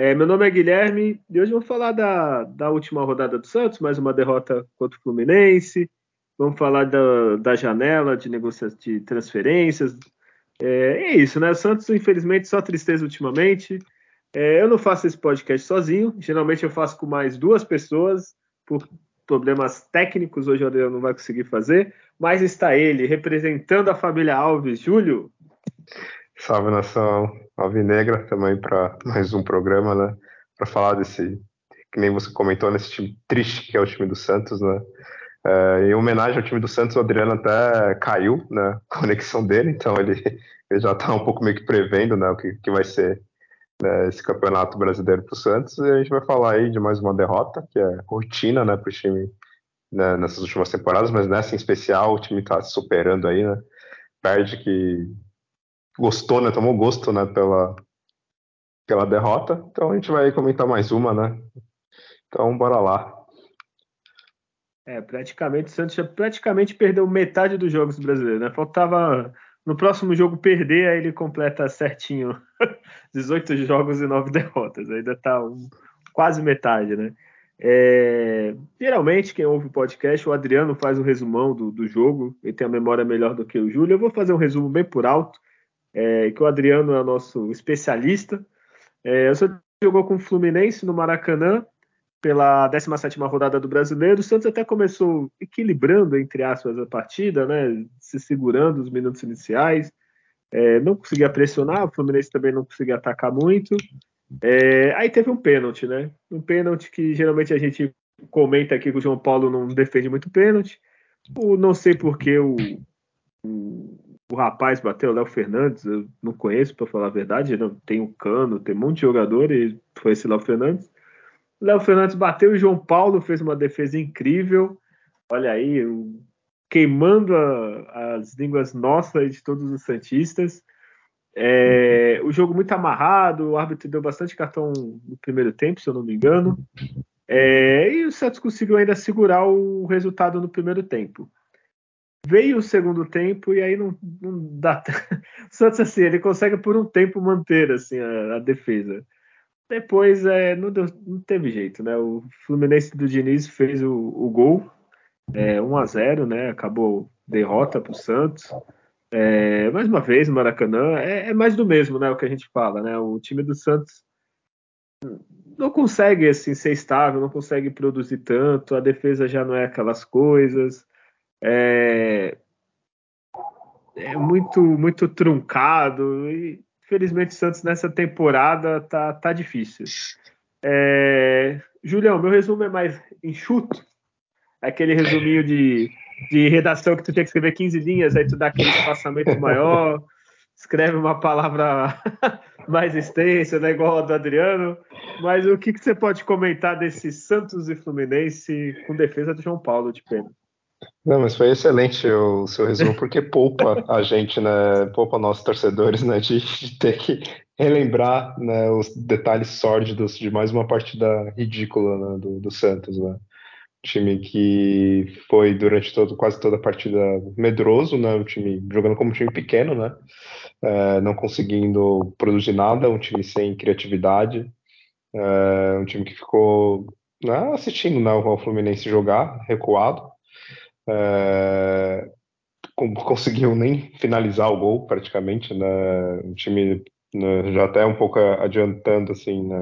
É, meu nome é Guilherme e hoje vamos falar da, da última rodada do Santos, mais uma derrota contra o Fluminense. Vamos falar da, da janela de de transferências. É, é, isso, né? O Santos, infelizmente, só tristeza ultimamente. É, eu não faço esse podcast sozinho. Geralmente eu faço com mais duas pessoas, por problemas técnicos, hoje o Adriano não vai conseguir fazer, mas está ele, representando a família Alves, Júlio. Salve nação Alvinegra, também para mais um programa, né? Para falar desse, que nem você comentou, nesse time triste que é o time do Santos, né? É, em homenagem ao time do Santos, o Adriano até caiu na né, conexão dele, então ele, ele já está um pouco meio que prevendo né, o que, que vai ser né, esse campeonato brasileiro para o Santos. E a gente vai falar aí de mais uma derrota, que é rotina né, para o time né, nessas últimas temporadas, mas nessa em especial o time está se superando aí, né? Perde que gostou, né? Tomou gosto né, pela, pela derrota. Então a gente vai comentar mais uma, né? Então bora lá. É, praticamente o Santos já praticamente perdeu metade dos jogos brasileiros, né? Faltava no próximo jogo perder, aí ele completa certinho 18 jogos e 9 derrotas. Ainda tá um, quase metade, né? É, geralmente, quem ouve o podcast, o Adriano faz um resumão do, do jogo, ele tem a memória melhor do que o Júlio. Eu vou fazer um resumo bem por alto, é, que o Adriano é nosso especialista. É, o jogou com o Fluminense no Maracanã pela 17 rodada do Brasileiro. O Santos até começou equilibrando, entre aspas, a partida, né? se segurando os minutos iniciais. É, não conseguia pressionar, o Fluminense também não conseguia atacar muito. É, aí teve um pênalti, né? Um pênalti que geralmente a gente comenta aqui que o João Paulo não defende muito pênalti. O, não sei porque o, o rapaz bateu, o Léo Fernandes, eu não conheço para falar a verdade, não, tem o Cano, tem um monte de jogador e foi esse Léo Fernandes. Léo Fernandes bateu e João Paulo fez uma defesa incrível. Olha aí, queimando a, as línguas nossas de todos os Santistas. É, o jogo muito amarrado, o árbitro deu bastante cartão no primeiro tempo, se eu não me engano. É, e o Santos conseguiu ainda segurar o resultado no primeiro tempo. Veio o segundo tempo e aí não, não dá. O Santos, assim, ele consegue por um tempo manter assim, a, a defesa. Depois é, não, deu, não, teve jeito, né? O Fluminense do Diniz fez o, o gol, é, 1 a 0 né? Acabou derrota para o Santos. É, mais uma vez, Maracanã é, é, mais do mesmo, né? O que a gente fala, né? O time do Santos não consegue assim ser estável, não consegue produzir tanto, a defesa já não é aquelas coisas. É, é muito muito truncado e Infelizmente, o Santos nessa temporada tá, tá difícil. É... Julião, meu resumo é mais enxuto. Aquele resuminho de, de redação que tu tem que escrever 15 linhas, aí tu dá aquele espaçamento maior, escreve uma palavra mais extensa, né, igual a do Adriano. Mas o que, que você pode comentar desse Santos e Fluminense com defesa do João Paulo de pena? Não, mas foi excelente o seu resumo, porque poupa a gente, né? Poupa nossos torcedores, né? De, de ter que relembrar né, os detalhes sórdidos de mais uma partida ridícula né, do, do Santos, né? Time que foi durante todo, quase toda a partida medroso, né? Um time jogando como um time pequeno, né? É, não conseguindo produzir nada, um time sem criatividade, é, um time que ficou né, assistindo né, o Fluminense jogar, recuado é, conseguiu nem finalizar o gol praticamente, né? O time né, já até um pouco adiantando assim né,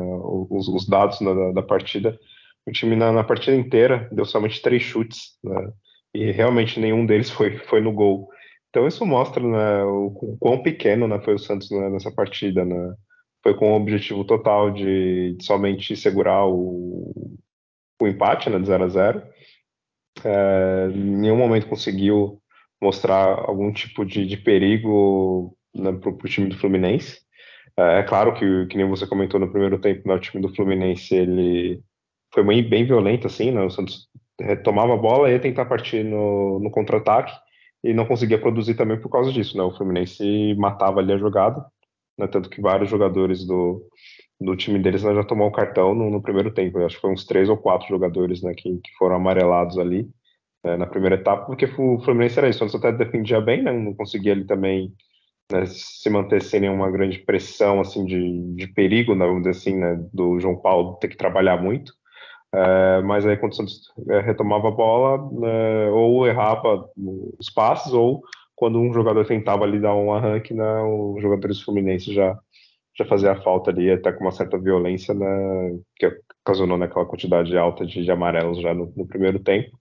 os, os, dados da, da, partida. O time na, na, partida inteira deu somente três chutes, né? E realmente nenhum deles foi, foi no gol. Então isso mostra né, o, o quão pequeno né, foi o Santos né, nessa partida, né? Foi com o objetivo total de, de somente segurar o, o empate, né, de 0 a 0 é, em nenhum momento conseguiu mostrar algum tipo de, de perigo né, para o time do Fluminense. É, é claro que, que nem você comentou no primeiro tempo, né, o time do Fluminense ele foi bem, bem violento, assim, né? O Santos retomava a bola e ia tentar partir no, no contra-ataque e não conseguia produzir também por causa disso, né? O Fluminense matava ali a jogada, né? Tanto que vários jogadores do, do time deles né, já tomou o cartão no, no, primeiro tempo. Acho que foi uns três ou quatro jogadores né, que, que foram amarelados ali né, na primeira etapa, porque o Fluminense era isso. O até defendia bem, né? Não conseguia ali também né, se manter sem nenhuma grande pressão assim de, de perigo, né, vamos dizer assim, né, do João Paulo ter que trabalhar muito. É, mas aí quando o Santos é, retomava a bola, né, ou errava os passes, ou quando um jogador tentava ali dar um arranque, né, os jogadores fluminenses já já fazia a falta ali, até com uma certa violência, né, que ocasionou naquela quantidade alta de, de amarelos já no, no, primeiro tempo.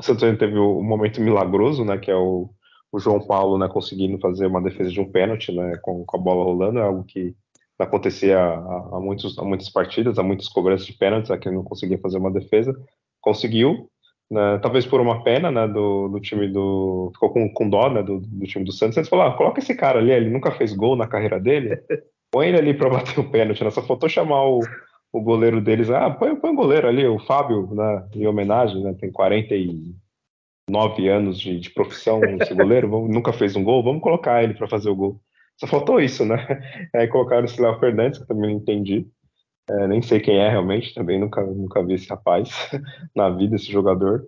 O Santos teve o, o momento milagroso, né, que é o, o João Paulo né, conseguindo fazer uma defesa de um pênalti né, com, com a bola rolando, é algo que acontecia há, muitos, há muitas partidas, há muitas cobranças de pênaltis, aqui não conseguia fazer uma defesa, conseguiu, né, talvez por uma pena né, do, do time do. ficou com, com dó né, do, do time do Santos, eles falaram: ah, coloca esse cara ali, ele nunca fez gol na carreira dele, põe ele ali para bater o pênalti, né, só faltou chamar o, o goleiro deles, ah, põe, põe o goleiro ali, o Fábio, né, em homenagem, né, tem 40 e nove anos de, de profissão, esse goleiro, vamos, nunca fez um gol, vamos colocar ele para fazer o gol. Só faltou isso, né? Aí colocaram esse Léo Fernandes, que também não entendi. É, nem sei quem é realmente, também nunca, nunca vi esse rapaz na vida, esse jogador.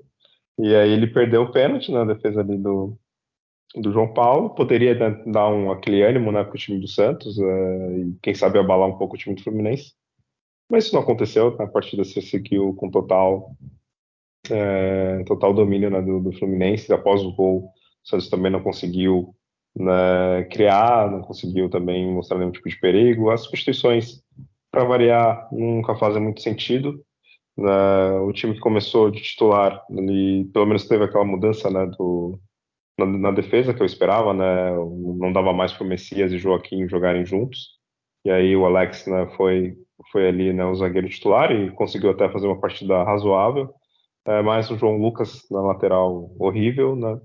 E aí ele perdeu o pênalti na defesa ali do, do João Paulo. Poderia dar um, aquele ânimo né, para o time do Santos é, e quem sabe abalar um pouco o time do Fluminense. Mas isso não aconteceu, a partida se seguiu com total é, total domínio né, do, do, Fluminense. Após o gol, o Santos também não conseguiu né, criar, não conseguiu também mostrar nenhum tipo de perigo. As substituições, para variar, nunca fazem muito sentido. Né, o time que começou de titular, ele pelo menos teve aquela mudança né, do, na, na, defesa que eu esperava, né, não dava mais para o Messias e Joaquim jogarem juntos. E aí o Alex né, foi, foi ali né, o zagueiro titular e conseguiu até fazer uma partida razoável é, mais o João Lucas na lateral horrível, né?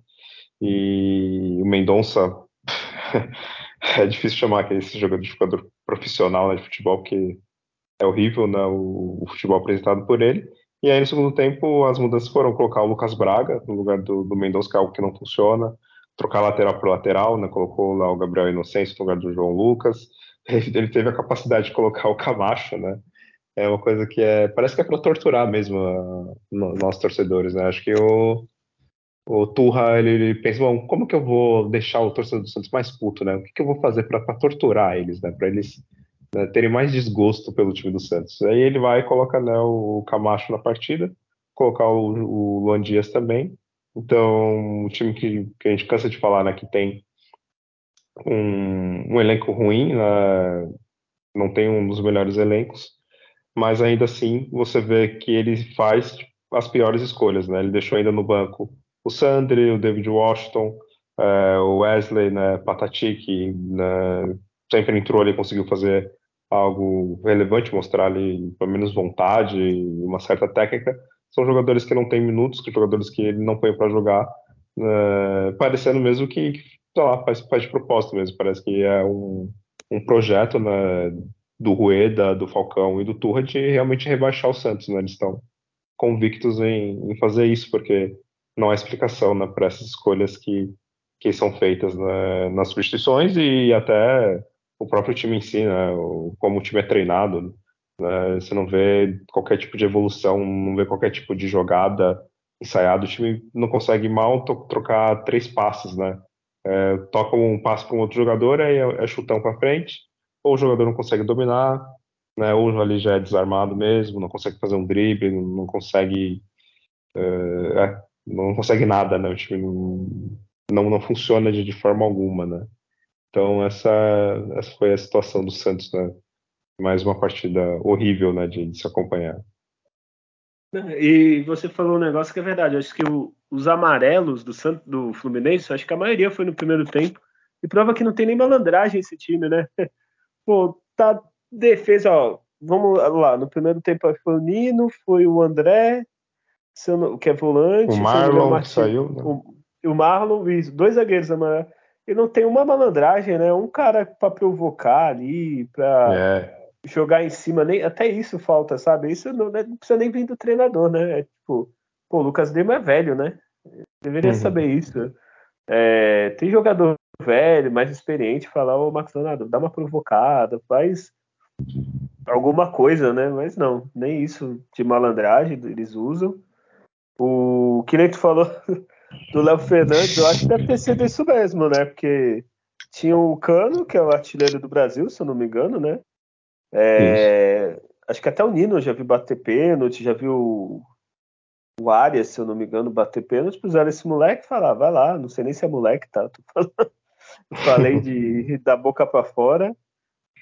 E o Mendonça é difícil chamar que esse jogador de jogador profissional né, de futebol, porque é horrível né, o, o, futebol apresentado por ele. E aí no segundo tempo as mudanças foram colocar o Lucas Braga no lugar do, do Mendonça, que é algo que não funciona, trocar lateral por lateral, né? Colocou lá o Gabriel Inocêncio no lugar do João Lucas. Ele teve a capacidade de colocar o Camacho, né? é uma coisa que é parece que é para torturar mesmo a, nós torcedores, né? Acho que o o Turra ele, ele, pensa, bom, como que eu vou deixar o torcedor do Santos mais puto, né? O que, que eu vou fazer para torturar eles, né? Para eles né, terem mais desgosto pelo time do Santos. Aí ele vai e coloca né, o Camacho na partida, colocar o, o Luan Dias também. Então, o time que, que a gente cansa de falar, né? Que tem um, um elenco ruim, né, não tem um dos melhores elencos mas ainda assim você vê que ele faz as piores escolhas, né? Ele deixou ainda no banco o Sandri, o David Washington, é, o Wesley, né, Patati, que né, sempre entrou ali e conseguiu fazer algo relevante, mostrar ali pelo menos vontade e uma certa técnica. São jogadores que não têm minutos, que jogadores que ele não põe para jogar, né, parecendo mesmo que, que sei lá, faz, faz de propósito mesmo. Parece que é um, um projeto né, do Rueda, do Falcão e do Turra de realmente rebaixar o Santos, né? Eles estão convictos em, em, fazer isso, porque não há explicação né, para essas escolhas que, que são feitas né, nas substituições e até o próprio time em si, né, como o time é treinado. Né, você não vê qualquer tipo de evolução, não vê qualquer tipo de jogada ensaiada. O time não consegue mal trocar três passes, né? É, toca um passo para um outro jogador, aí é, é chutão para frente, ou o jogador não consegue dominar, né, ou ali já é desarmado mesmo, não consegue fazer um drible, não consegue uh, é, não consegue nada, né, o time não, não, funciona de, de, forma alguma, né. Então essa, essa foi a situação do Santos, né, mais uma partida horrível, né, de, de se acompanhar. E você falou um negócio que é verdade. Eu acho que o, os amarelos do, do Fluminense, acho que a maioria foi no primeiro tempo. E prova que não tem nem malandragem esse time, né? Pô, tá defesa, ó. Vamos lá, no primeiro tempo foi o Nino, foi o André, que é volante. O Marlon que saiu. Né? O, o Marlon, isso, dois zagueiros amarelos. e não tem uma malandragem, né? Um cara para provocar ali, para é. jogar em cima, nem até isso falta, sabe? Isso não, né, não, precisa nem vir do treinador, né? É tipo, pô, o Lucas Lima é velho, né? Deveria uhum. saber isso. É, tem jogador velho, mais experiente, falar, ô Max Donato, dá uma provocada, faz alguma coisa, né? Mas não, nem isso de malandragem eles usam. O que nem tu falou do Léo Fernandes, eu acho que deve ter sido isso mesmo, né? Porque tinha o Cano, que é o artilheiro do Brasil, se eu não me engano, né? É, acho que até o Nino já viu bater pênalti, já viu o Arias, se eu não me engano, bater pênalti, puseram esse moleque e falar, vai lá, não sei nem se é moleque, tá? Falando, falei de da boca para fora.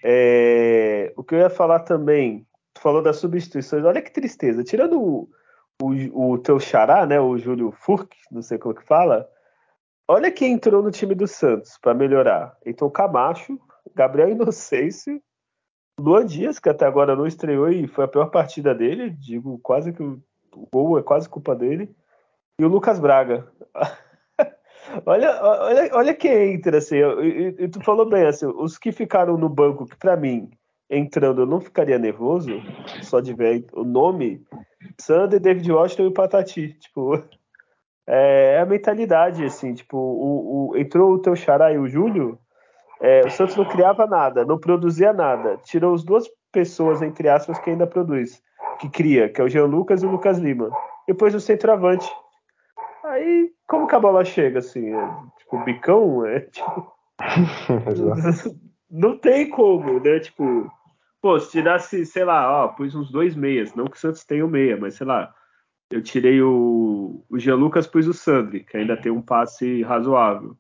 É, o que eu ia falar também, tu falou das substituições, olha que tristeza. Tirando o, o, o teu xará, né, o Júlio Furk, não sei como que fala, olha quem entrou no time do Santos para melhorar. Então Camacho, Gabriel Inocêncio, Luan Dias, que até agora não estreou e foi a pior partida dele, digo quase que o, o gol é quase culpa dele, e o Lucas Braga. olha, olha, olha quem entra, assim, e, e, tu falou bem, assim, os que ficaram no banco, que para mim, entrando, eu não ficaria nervoso, só de ver o nome, Sander, David Washington e Patati, tipo, é, é a mentalidade, assim, tipo, o, o, entrou o teu xará e o Júlio, é, o Santos não criava nada, não produzia nada, tirou as duas pessoas, entre aspas, que ainda produz, que cria, que é o Jean Lucas e o Lucas Lima, depois o centroavante, aí, como que a bola chega, assim, é, tipo, bicão, é, tipo... não tem como, né? Tipo, pô, se tirasse, sei lá, ó, pus uns dois meias, não que o Santos tenha o meia, mas sei lá, eu tirei o, o Jean Lucas, pus o Sandri, que ainda tem um passe razoável.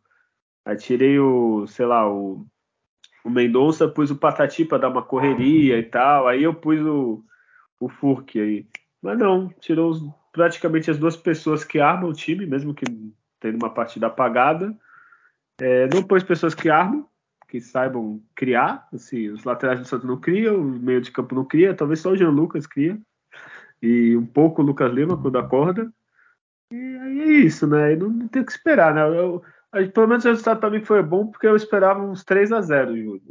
Aí tirei o, sei lá, o, o Mendonça, pus o Patati para dar uma correria e tal. Aí eu pus o, o Furk aí. Mas não, tirou os, praticamente as duas pessoas que armam o time, mesmo que tendo uma partida apagada. É, não pôs pessoas que armam, que saibam criar. Assim, os laterais do Santos não criam, o meio de campo não cria, talvez só o Jean Lucas cria. E um pouco o Lucas Lima quando acorda. E aí é isso, né? não, não tem o que esperar, né? Eu, eu, pelo menos o resultado para mim foi bom porque eu esperava uns 3 a 0 Júlio.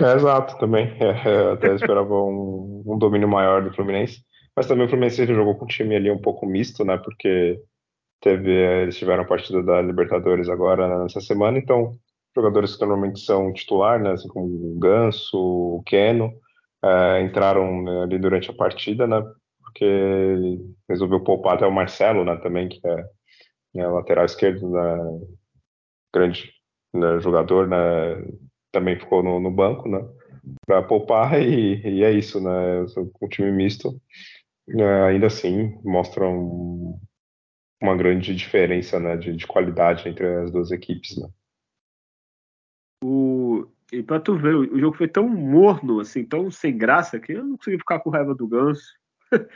É, exato, também. É, é, até esperava um, um, domínio maior do Fluminense. Mas também o Fluminense jogou com um time ali um pouco misto, né? Porque teve, eles tiveram a partida da Libertadores agora nessa semana, então jogadores que normalmente são titular, né, assim como o Ganso, o Keno, é, entraram né, ali durante a partida, né, porque resolveu poupar até o Marcelo, né, também, que é, é lateral esquerdo, né, grande né, jogador, né, também ficou no, no banco, né, para poupar e, e, é isso, né, o time misto é, ainda assim mostra um, uma grande diferença, né, de, de qualidade entre as duas equipes, né. O... E pra tu ver, o jogo foi tão morno, assim, tão sem graça, que eu não consegui ficar com raiva do Ganso.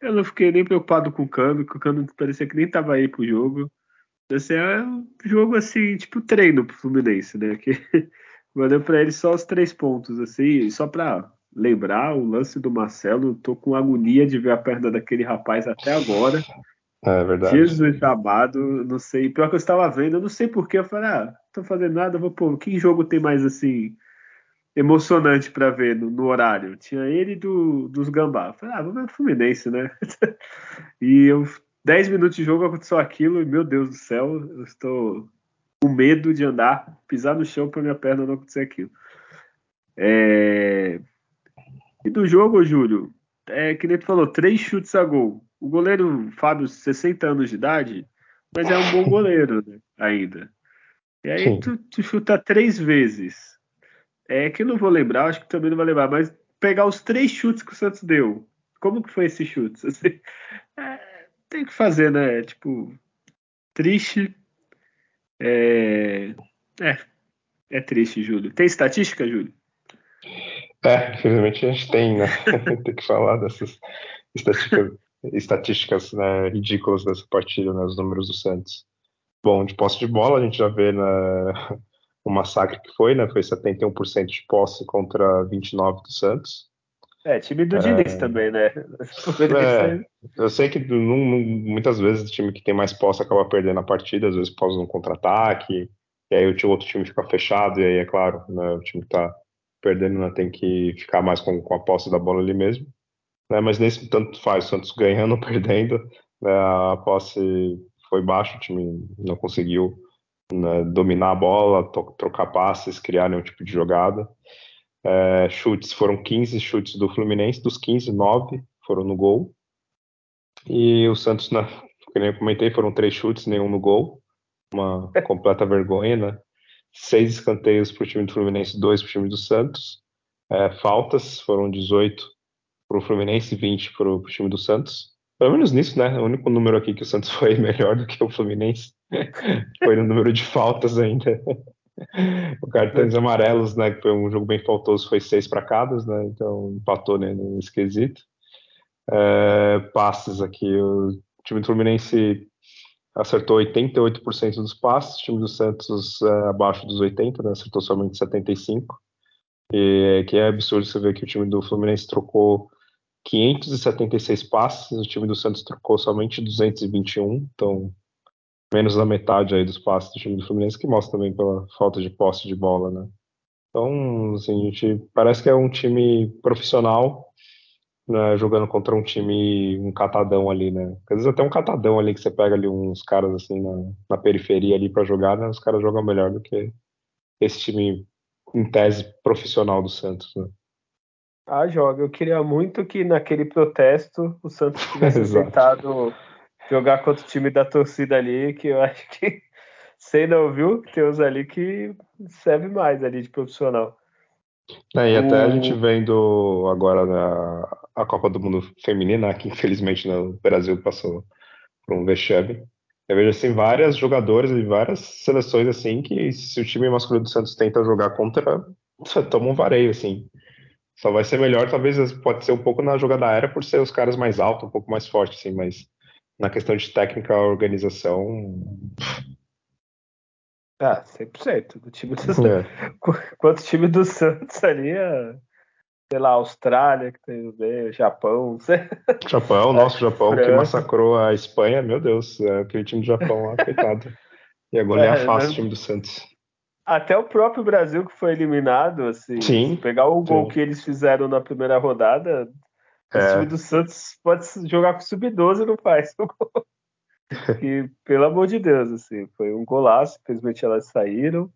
eu não fiquei nem preocupado com o Cano, que o Cano parecia que nem tava aí pro jogo. Esse é um jogo, assim, tipo treino pro Fluminense, né? Que valeu pra ele só os três pontos, assim, só pra lembrar o lance do Marcelo. Tô com agonia de ver a perna daquele rapaz até agora. É verdade. Jesus amado, não sei. Pior que eu estava vendo, eu não sei porquê. Eu falei, ah, tô fazendo nada, vou pô, que jogo tem mais assim emocionante para ver no, no, horário? Tinha ele do, dos Gambá. Eu falei, ah, vamos ver o Fluminense, né? e eu, 10 minutos de jogo aconteceu aquilo, e meu Deus do céu, eu estou com medo de andar, pisar no chão para minha perna não acontecer aquilo. É... E do jogo, Júlio, é que nem tu falou, três chutes a gol. O goleiro Fábio, 60 anos de idade, mas é um bom goleiro né, ainda. E aí tu, tu, chuta três vezes. É que eu não vou lembrar, acho que também não vai lembrar, mas pegar os três chutes que o Santos deu. Como que foi esses chutes? Assim, é, tem que fazer, né? Tipo, triste. É, é, é triste, Júlio. Tem estatística, Júlio? É, infelizmente a gente tem, né? tem que falar dessas estatísticas, estatísticas né, ridículas dessa partida, né? Os números do Santos. Bom, de posse de bola, a gente já vê né, o massacre que foi, né? Foi 71% de posse contra 29% do Santos. É, time do Diniz é... também, né? É, eu sei que muitas vezes o time que tem mais posse acaba perdendo a partida, às vezes pós um contra-ataque, e e aí o outro time fica fechado, e aí é claro, né, o time que tá perdendo né, tem que ficar mais com, com a posse da bola ali mesmo. Né, mas nesse tanto faz, o Santos ganhando ou perdendo, né, a posse foi baixa, o time não conseguiu né, dominar a bola, trocar passes, criar nenhum tipo de jogada. É, chutes foram 15 chutes do Fluminense, dos 15, 9 foram no gol. E o Santos, na, como eu comentei, foram três chutes, nenhum no gol. Uma completa vergonha, né? Seis escanteios para o time do Fluminense, dois para o time do Santos. É, faltas foram 18 para o Fluminense e 20 para o time do Santos. Pelo menos nisso, né? O único número aqui que o Santos foi melhor do que o Fluminense foi no número de faltas ainda. cartões amarelos, né? Que foi um jogo bem faltoso, foi seis para cada, né? Então empatou né, no esquisito. É, passes aqui, o time do Fluminense acertou 88% dos passes, o time do Santos é, abaixo dos 80, né? Acertou somente 75. E que é absurdo você ver que o time do Fluminense trocou 576 passes, o time do Santos trocou somente 221, então menos da metade aí dos passes do time do Fluminense, que mostra também pela falta de posse de bola, né? Então, assim, a gente parece que é um time profissional né, jogando contra um time, um catadão ali, né? Às vezes até um catadão ali que você pega ali uns caras assim na, na periferia ali para jogar, né? Os caras jogam melhor do que esse time em tese profissional do Santos, né? Ah, joga. Eu queria muito que naquele protesto o Santos tivesse aceitado jogar contra o time da torcida ali, que eu acho que sei não, viu? Tem uns ali que serve mais ali de profissional. É, e até o... a gente vendo agora na, a Copa do Mundo Feminina, que infelizmente no Brasil passou por um vexame. Eu vejo assim várias jogadoras e várias seleções assim que se o time masculino do Santos tenta jogar contra, toma um vareio assim. Só vai ser melhor, talvez pode ser um pouco na jogada aérea por ser os caras mais altos, um pouco mais fortes, assim, mas na questão de técnica, organização. Ah, 100%. Do time do é. Quanto time do Santos ali, é, sei lá, Austrália, que tem o Japão. Japão, nosso Japão, França. que massacrou a Espanha, meu Deus, é aquele time do Japão lá, coitado. E agora é, é fácil né? o time do Santos. Até o próprio Brasil que foi eliminado, assim, sim, pegar o gol sim. que eles fizeram na primeira rodada, o é. time do Santos pode jogar com sub-12 e não faz o que, pelo amor de Deus, assim, foi um golaço, infelizmente elas saíram.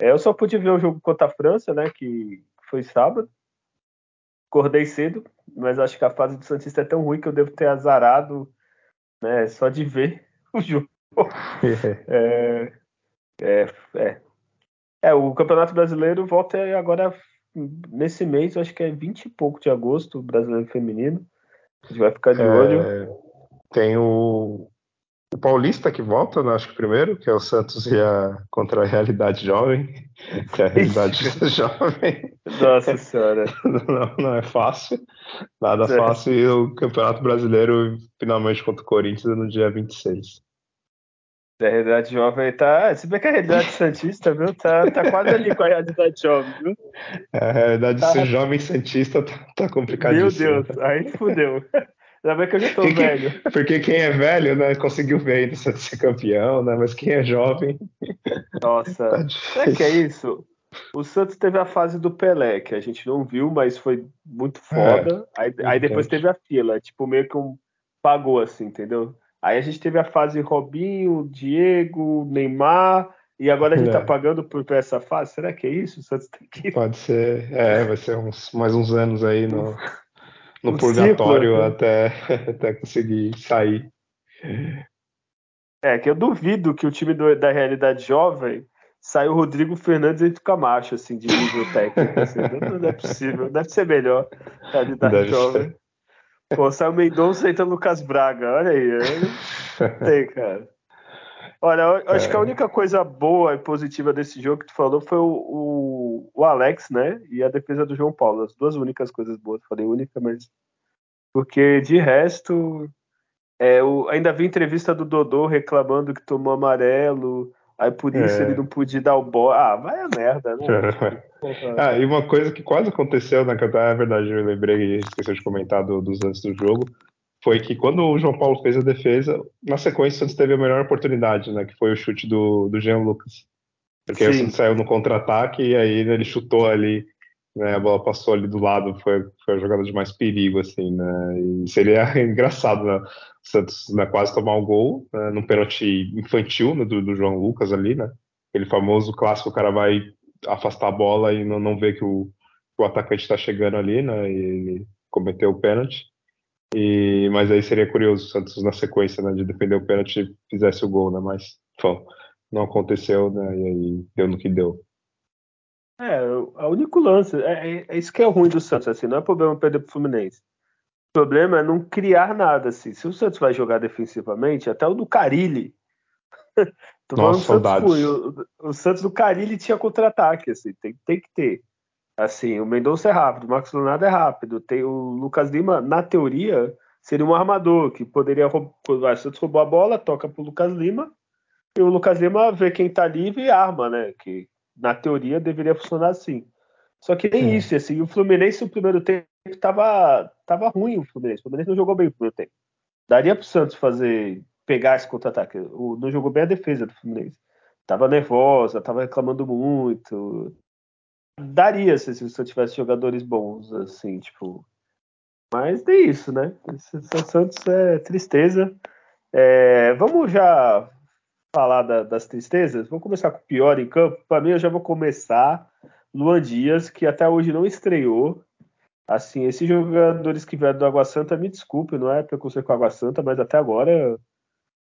É, eu só pude ver o jogo contra a França, né, que foi sábado. Acordei cedo, mas acho que a fase do Santista é tão ruim que eu devo ter azarado, né, só de ver o jogo. é, é, é, é, o Campeonato Brasileiro volta agora nesse mês, acho que é 20 e pouco de agosto, Brasileiro Feminino. A gente vai ficar de é, olho. Tem o, o Paulista que volta, né, acho que primeiro, que é o Santos e a, contra a Realidade Jovem, que é a Realidade Jovem. Nossa Senhora. Não, não é fácil, nada é. fácil. E o Campeonato Brasileiro finalmente contra o Corinthians no dia 26. A realidade jovem tá. Se bem que a realidade Santista, viu? Tá, tá quase ali com a realidade jovem, viu? É, a realidade tá... ser jovem Santista tá, tá complicadíssimo. Meu Deus, aí fudeu. Ainda bem que eu já tô porque, velho. Porque quem é velho, né, conseguiu ver ainda ser campeão, né? Mas quem é jovem. Nossa, tá será que é isso? O Santos teve a fase do Pelé, que a gente não viu, mas foi muito foda. É, aí, aí depois teve a fila, tipo, meio que um pagou, assim, entendeu? Aí a gente teve a fase Robinho, Diego, Neymar, e agora a gente tá é. pagando por, por, essa fase. Será que é isso? O Santos tem que... Pode ser, é, vai ser uns, mais uns anos aí no, no purgatório ciclo, né? até, até conseguir sair. É, que eu duvido que o time do, da realidade jovem saiu Rodrigo Fernandes e Camacho, assim, de nível técnico. Assim. não, não, é possível, deve ser melhor. Realidade deve jovem. Ser. Pô, saiu Mendonça e Lucas Braga, olha aí. Não tem, cara. Olha, eu acho é. que a única coisa boa e positiva desse jogo que tu falou foi o, o, o, Alex, né? E a defesa do João Paulo. As duas únicas coisas boas. Falei única, mas. Porque de resto. É, eu ainda vi entrevista do Dodô reclamando que tomou amarelo. Aí por isso é. ele não podia dar o bola. Ah, vai a merda, né? ah, e uma coisa que quase aconteceu na campanha, é verdade, eu lembrei, esqueci de comentar do, dos lances do jogo, foi que quando o João Paulo fez a defesa, na sequência o Santos teve a melhor oportunidade, né? Que foi o chute do, do Jean Lucas. Porque Sim. o Santos saiu no contra-ataque e aí ele chutou ali, né? A bola passou ali do lado, foi, foi a jogada de mais perigo, assim, né? E seria engraçado, né? O Santos né, quase tomar um gol, né, num pênalti infantil né, do, do João Lucas ali, né? Aquele famoso clássico, o cara vai afastar a bola e não, não vê que o, o atacante está chegando ali, né? E ele cometeu o pênalti. E, mas aí seria curioso o Santos na sequência, né, de defender o pênalti fizesse o gol, né? Mas bom, não aconteceu, né? E aí deu no que deu. É, o único lance, é, é, é, isso que é ruim do Santos, assim, não é problema perder pro Fluminense. O problema é não criar nada, assim. Se o Santos vai jogar defensivamente, até o do Carilli. Nossa, saudades. O, o, Santos do Carilli tinha contra-ataque, assim, tem, tem que ter. Assim, o Mendonça é rápido, o Marcos Leonardo é rápido, tem o Lucas Lima, na teoria, seria um armador que poderia roubar. O Santos roubou a bola, toca pro Lucas Lima, e o Lucas Lima vê quem tá livre e arma, né? Que na teoria deveria funcionar assim. Só que nem é. isso, assim, o Fluminense no primeiro tempo tava, tava ruim o Fluminense. O Fluminense não jogou bem o primeiro tempo. Daria pro Santos fazer, pegar esse contra-ataque. Não jogou bem a defesa do Fluminense. Tava nervosa, tava reclamando muito daria se, se você tivesse jogadores bons, assim, tipo. Mas é isso, né? São Santos é tristeza. É, vamos já falar da, das tristezas? Vamos começar com o pior em campo. Para mim, eu já vou começar. Luan Dias, que até hoje não estreou. Assim, esses jogadores que vieram do Água Santa, me desculpe, não é preconceito com a Água Santa, mas até agora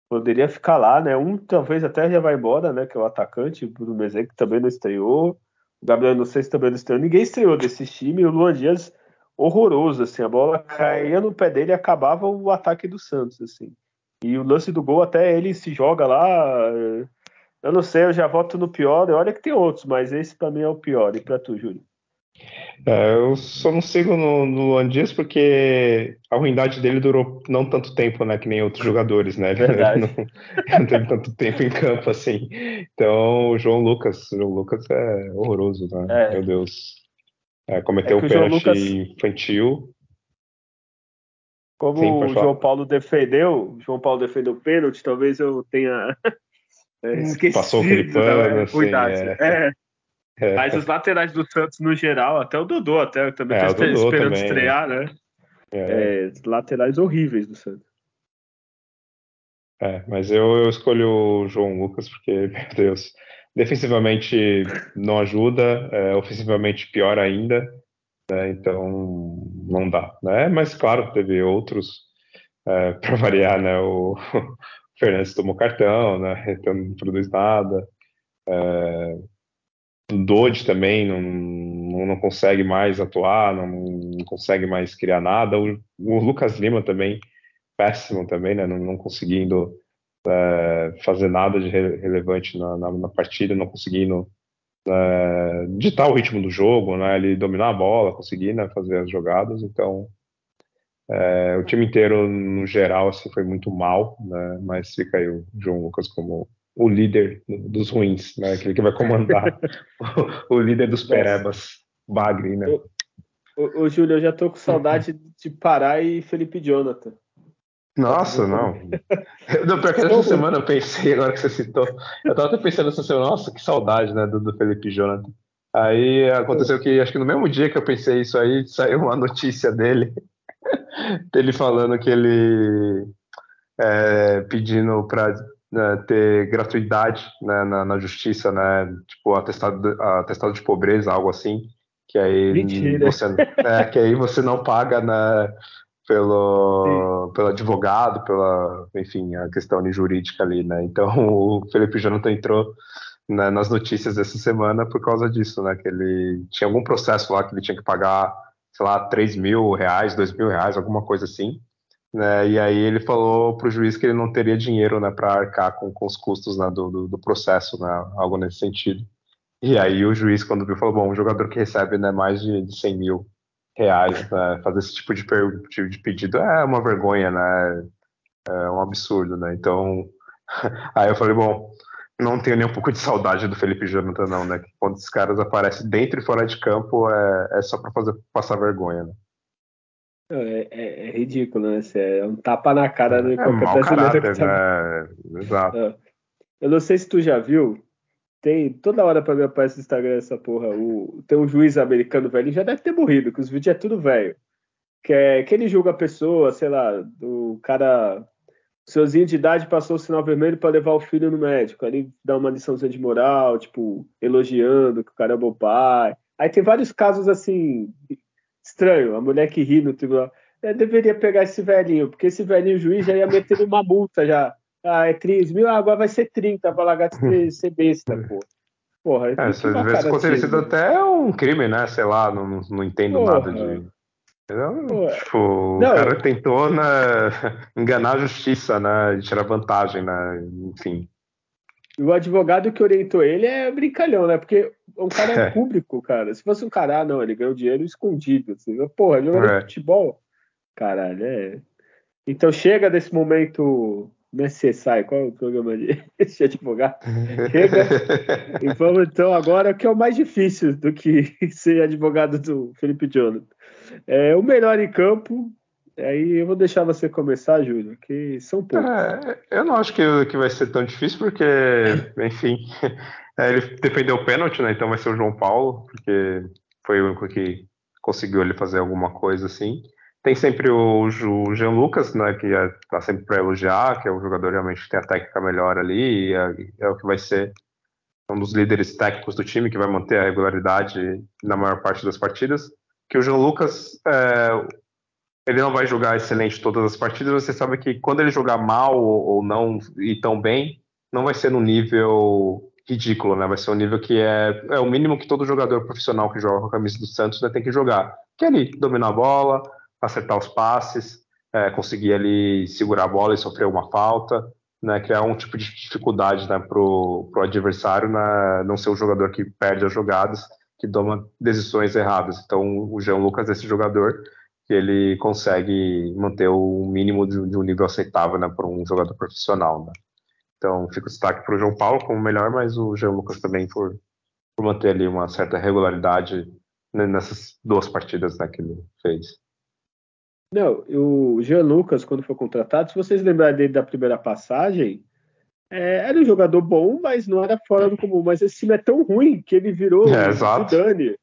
poderia ficar lá, né? Um talvez até já vai embora, né? Que é o atacante, Bruno Mezek, que também não estreou. O Gabriel não sei se também não estreou. Ninguém estreou desse time. O Luan Dias, horroroso, assim. A bola caía no pé dele e acabava o ataque do Santos, assim. E o lance do gol, até ele se joga lá. Eu não sei, eu já voto no pior. Olha que tem outros, mas esse para mim é o pior. E para tu, Júlio? É, eu só não sigo no, no Andias porque a ruindade dele durou não tanto tempo, né? Que nem outros jogadores, né? Ele não, não, teve tanto tempo em campo assim. Então, o João Lucas, o João Lucas é horroroso, né? É. Meu Deus. É, cometeu é um pênalti Lucas... infantil. Como Sim, o João Paulo defendeu, o João Paulo defendeu o pênalti, talvez eu tenha é, esquecido Passou aquele pano, assim, é. é. É. Mas os laterais do Santos, no geral, até o Dodô, até também é, esperando também, estrear, né? É. é. laterais horríveis do Santos. É, mas eu, eu escolho o João Lucas porque, meu Deus, defensivamente não ajuda, é, ofensivamente pior ainda, né, então não dá, né? Mas claro, teve outros é, para variar, né? O, o Fernandes tomou cartão, né? Então não produz nada. É, Dodge também não, não consegue mais atuar, não, não consegue mais criar nada. O, o, Lucas Lima também, péssimo também, né? Não, não conseguindo é, fazer nada de relevante na, na, na, partida, não conseguindo é, ditar o ritmo do jogo, né? Ele dominar a bola, conseguir né, fazer as jogadas. Então, é, o time inteiro, no geral, assim, foi muito mal, né? Mas fica aí o João Lucas como o líder dos ruins, né? Aquele que vai comandar o, o, líder dos perebas, Bagre, né? Ô, ô, Júlio, eu já tô com saudade de Pará e Felipe Jonathan. Nossa, não. não pior que essa semana eu pensei, agora que você citou, eu tava até pensando essa semana, nossa, que saudade, né, do, do Felipe Jonathan. Aí aconteceu que, acho que no mesmo dia que eu pensei isso aí, saiu uma notícia dele, dele falando que ele é, pedindo para né, ter gratuidade né, na, na, justiça, né, tipo atestado, atestado de pobreza, algo assim, que aí Mentira. você, é, que aí você não paga né, pelo, pelo advogado, pela, enfim, a questão jurídica ali, né. Então o Felipe Jonathan entrou nas notícias essa semana por causa disso, né, que ele tinha algum processo lá que ele tinha que pagar, sei lá, 3 mil reais, 2 mil reais, alguma coisa assim, né, e aí ele falou para o juiz que ele não teria dinheiro né, para arcar com, com os custos né, do, do, do, processo, né, algo nesse sentido. E aí o juiz, quando viu, falou, bom, um jogador que recebe né, mais de, de 100 mil reais, né, fazer esse tipo de, de pedido é uma vergonha, né, é um absurdo, né, então... aí eu falei, bom, não tenho nem um pouco de saudade do Felipe Jonathan, não, né, que quando esses caras aparecem dentro e fora de campo é, é só para fazer passar vergonha, né. É, é, é, ridículo, né? É um tapa na cara de é, qualquer brasileiro. Caráter, tá... né? Exato. É. Eu não sei se tu já viu, tem toda hora pra mim aparece no Instagram essa porra. O, tem um juiz americano velho, já deve ter morrido, que os vídeos é tudo velho. Que é que ele julga a pessoa, sei lá, o cara. Seuzinho de idade passou o sinal vermelho para levar o filho no médico. Aí ele dá uma liçãozinha de moral, tipo, elogiando que o cara é bom pai. Aí tem vários casos assim, estranho. A mulher que ri no tribunal. Eu deveria pegar esse velhinho, porque esse velhinho juiz já ia meter uma multa já. Ah, é 3 mil, agora vai ser 30 pra largar de ser besta, pô. Porra, é, às vezes pode ter sido até um crime, né? Sei lá, não, não entendo Porra. nada de. Tipo, não, o cara tentou né, enganar a justiça, né? Tirar vantagem, né? Enfim. O advogado que orientou ele é brincalhão, né? Porque um cara é, é. público, cara. Se fosse um cara, ah, não, ele ganhou dinheiro escondido. Assim. Porra, jogador é. de futebol. Caralho, é. Então chega desse momento não é CSI, qual é o programa de, de advogado? Chega. e vamos então agora, que é o mais difícil do que ser advogado do Felipe Jonathan. É, o melhor em campo, aí eu vou deixar você começar, Júlio, que são poucos. É, eu não acho que, que vai ser tão difícil, porque, enfim, é, ele defendeu o pênalti, né? Então vai ser o João Paulo, porque foi o único que conseguiu ele fazer alguma coisa assim. Tem sempre o, o Jean Lucas, né, que está é, sempre para elogiar, que é o jogador realmente que tem a técnica melhor ali, e é, é, o que vai ser um dos líderes técnicos do time, que vai manter a regularidade na maior parte das partidas. Que o Jean Lucas, é, ele não vai jogar excelente todas as partidas, você sabe que quando ele jogar mal ou, ou não e tão bem, não vai ser no nível ridículo, né? Vai ser um nível que é, é o mínimo que todo jogador profissional que joga com a camisa do Santos né, tem que jogar. Que é ali, dominar a bola, acertar os passes, é, conseguir ali segurar a bola e sofrer uma falta, né, criar um tipo de dificuldade né, para o adversário né, não ser o jogador que perde as jogadas, que toma decisões erradas. Então, o Jean Lucas é esse jogador que ele consegue manter o mínimo de, de um nível aceitável né, para um jogador profissional. Né. Então, fica o destaque para o João Paulo como melhor, mas o Jean Lucas também por, por manter ali uma certa regularidade né, nessas duas partidas né, que ele fez. Não, o Jean Lucas, quando foi contratado, se vocês lembrarem dele da primeira passagem, é, era um jogador bom, mas não era fora do comum. Mas esse time é tão ruim que ele virou é, Zidane.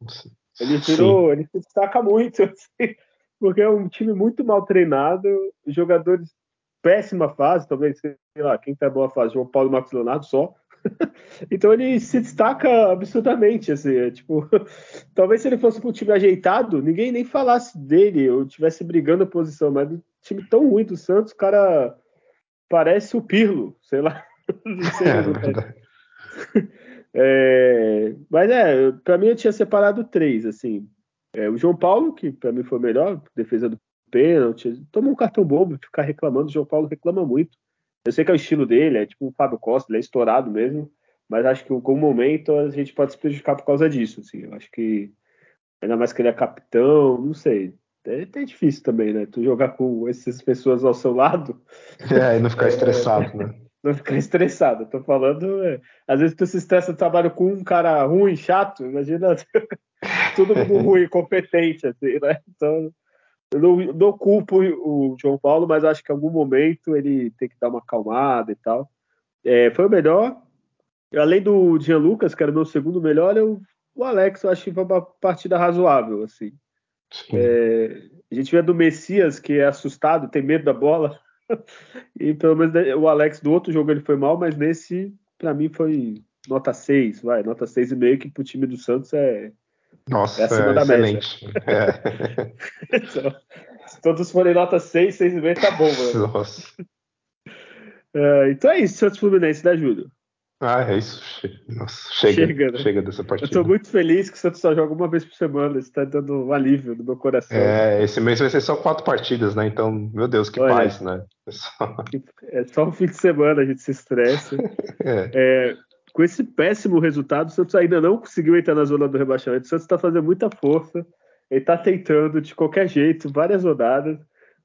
Ele virou, Sim. ele se destaca muito, assim, porque é um time muito mal treinado, jogadores péssima fase, talvez, sei lá, quem tá boa fase, João Paulo Marcos Leonardo só. então ele se destaca absurdamente, assim, é, tipo, talvez se ele fosse para um time ajeitado, ninguém nem falasse dele ou tivesse brigando a posição, mas um time tão ruim do Santos, o cara parece o Pirlo, sei lá. Sei. É, é, mas é, para mim eu tinha separado três, assim. É, o João Paulo, que para mim foi o melhor, defesa do pênalti, tomou um cartão bobo, ficar reclamando, o João Paulo reclama muito. Eu sei que é o estilo dele, é tipo o Fábio Costa, ele é estourado mesmo, mas acho que em algum momento a gente pode se prejudicar por causa disso. Assim. Eu acho que, ainda mais que ele é capitão, não sei. É, é difícil também, né? Tu jogar com essas pessoas ao seu lado. É, e não ficar é, estressado, né? Não ficar estressado. Eu tô falando. É, às vezes tu se estressa no trabalho com um cara ruim, chato, imagina todo mundo ruim, competente, assim, né? Então eu não, não culpo o João Paulo, mas acho que em algum momento ele tem que dar uma acalmada e tal. É, foi o melhor. Além do Jean Lucas, que era o meu segundo melhor, eu, o Alex eu acho que foi uma partida razoável. assim. É, a gente vê do Messias, que é assustado, tem medo da bola. e pelo menos o Alex do outro jogo ele foi mal, mas nesse, para mim, foi nota 6, vai, nota 6,5, que pro time do Santos é, nossa, é excelente. É. então, se todos forem nota 6, 6,5 tá bom, mano. Nossa. É, então é isso, Santos Fluminense, né, Júlio? Ah, é isso. Nossa, chega, chega, né? chega, dessa partida. Eu tô muito feliz que o Santos só joga uma vez por semana. Isso tá dando um alívio no meu coração. É, esse mês vai ser só quatro partidas, né? Então, meu Deus, que Olha, paz, né? É só... é só um fim de semana, a gente se estressa. é. é com esse péssimo resultado, o Santos ainda não conseguiu entrar na zona do rebaixamento. O Santos está fazendo muita força, ele está tentando de qualquer jeito, várias rodadas,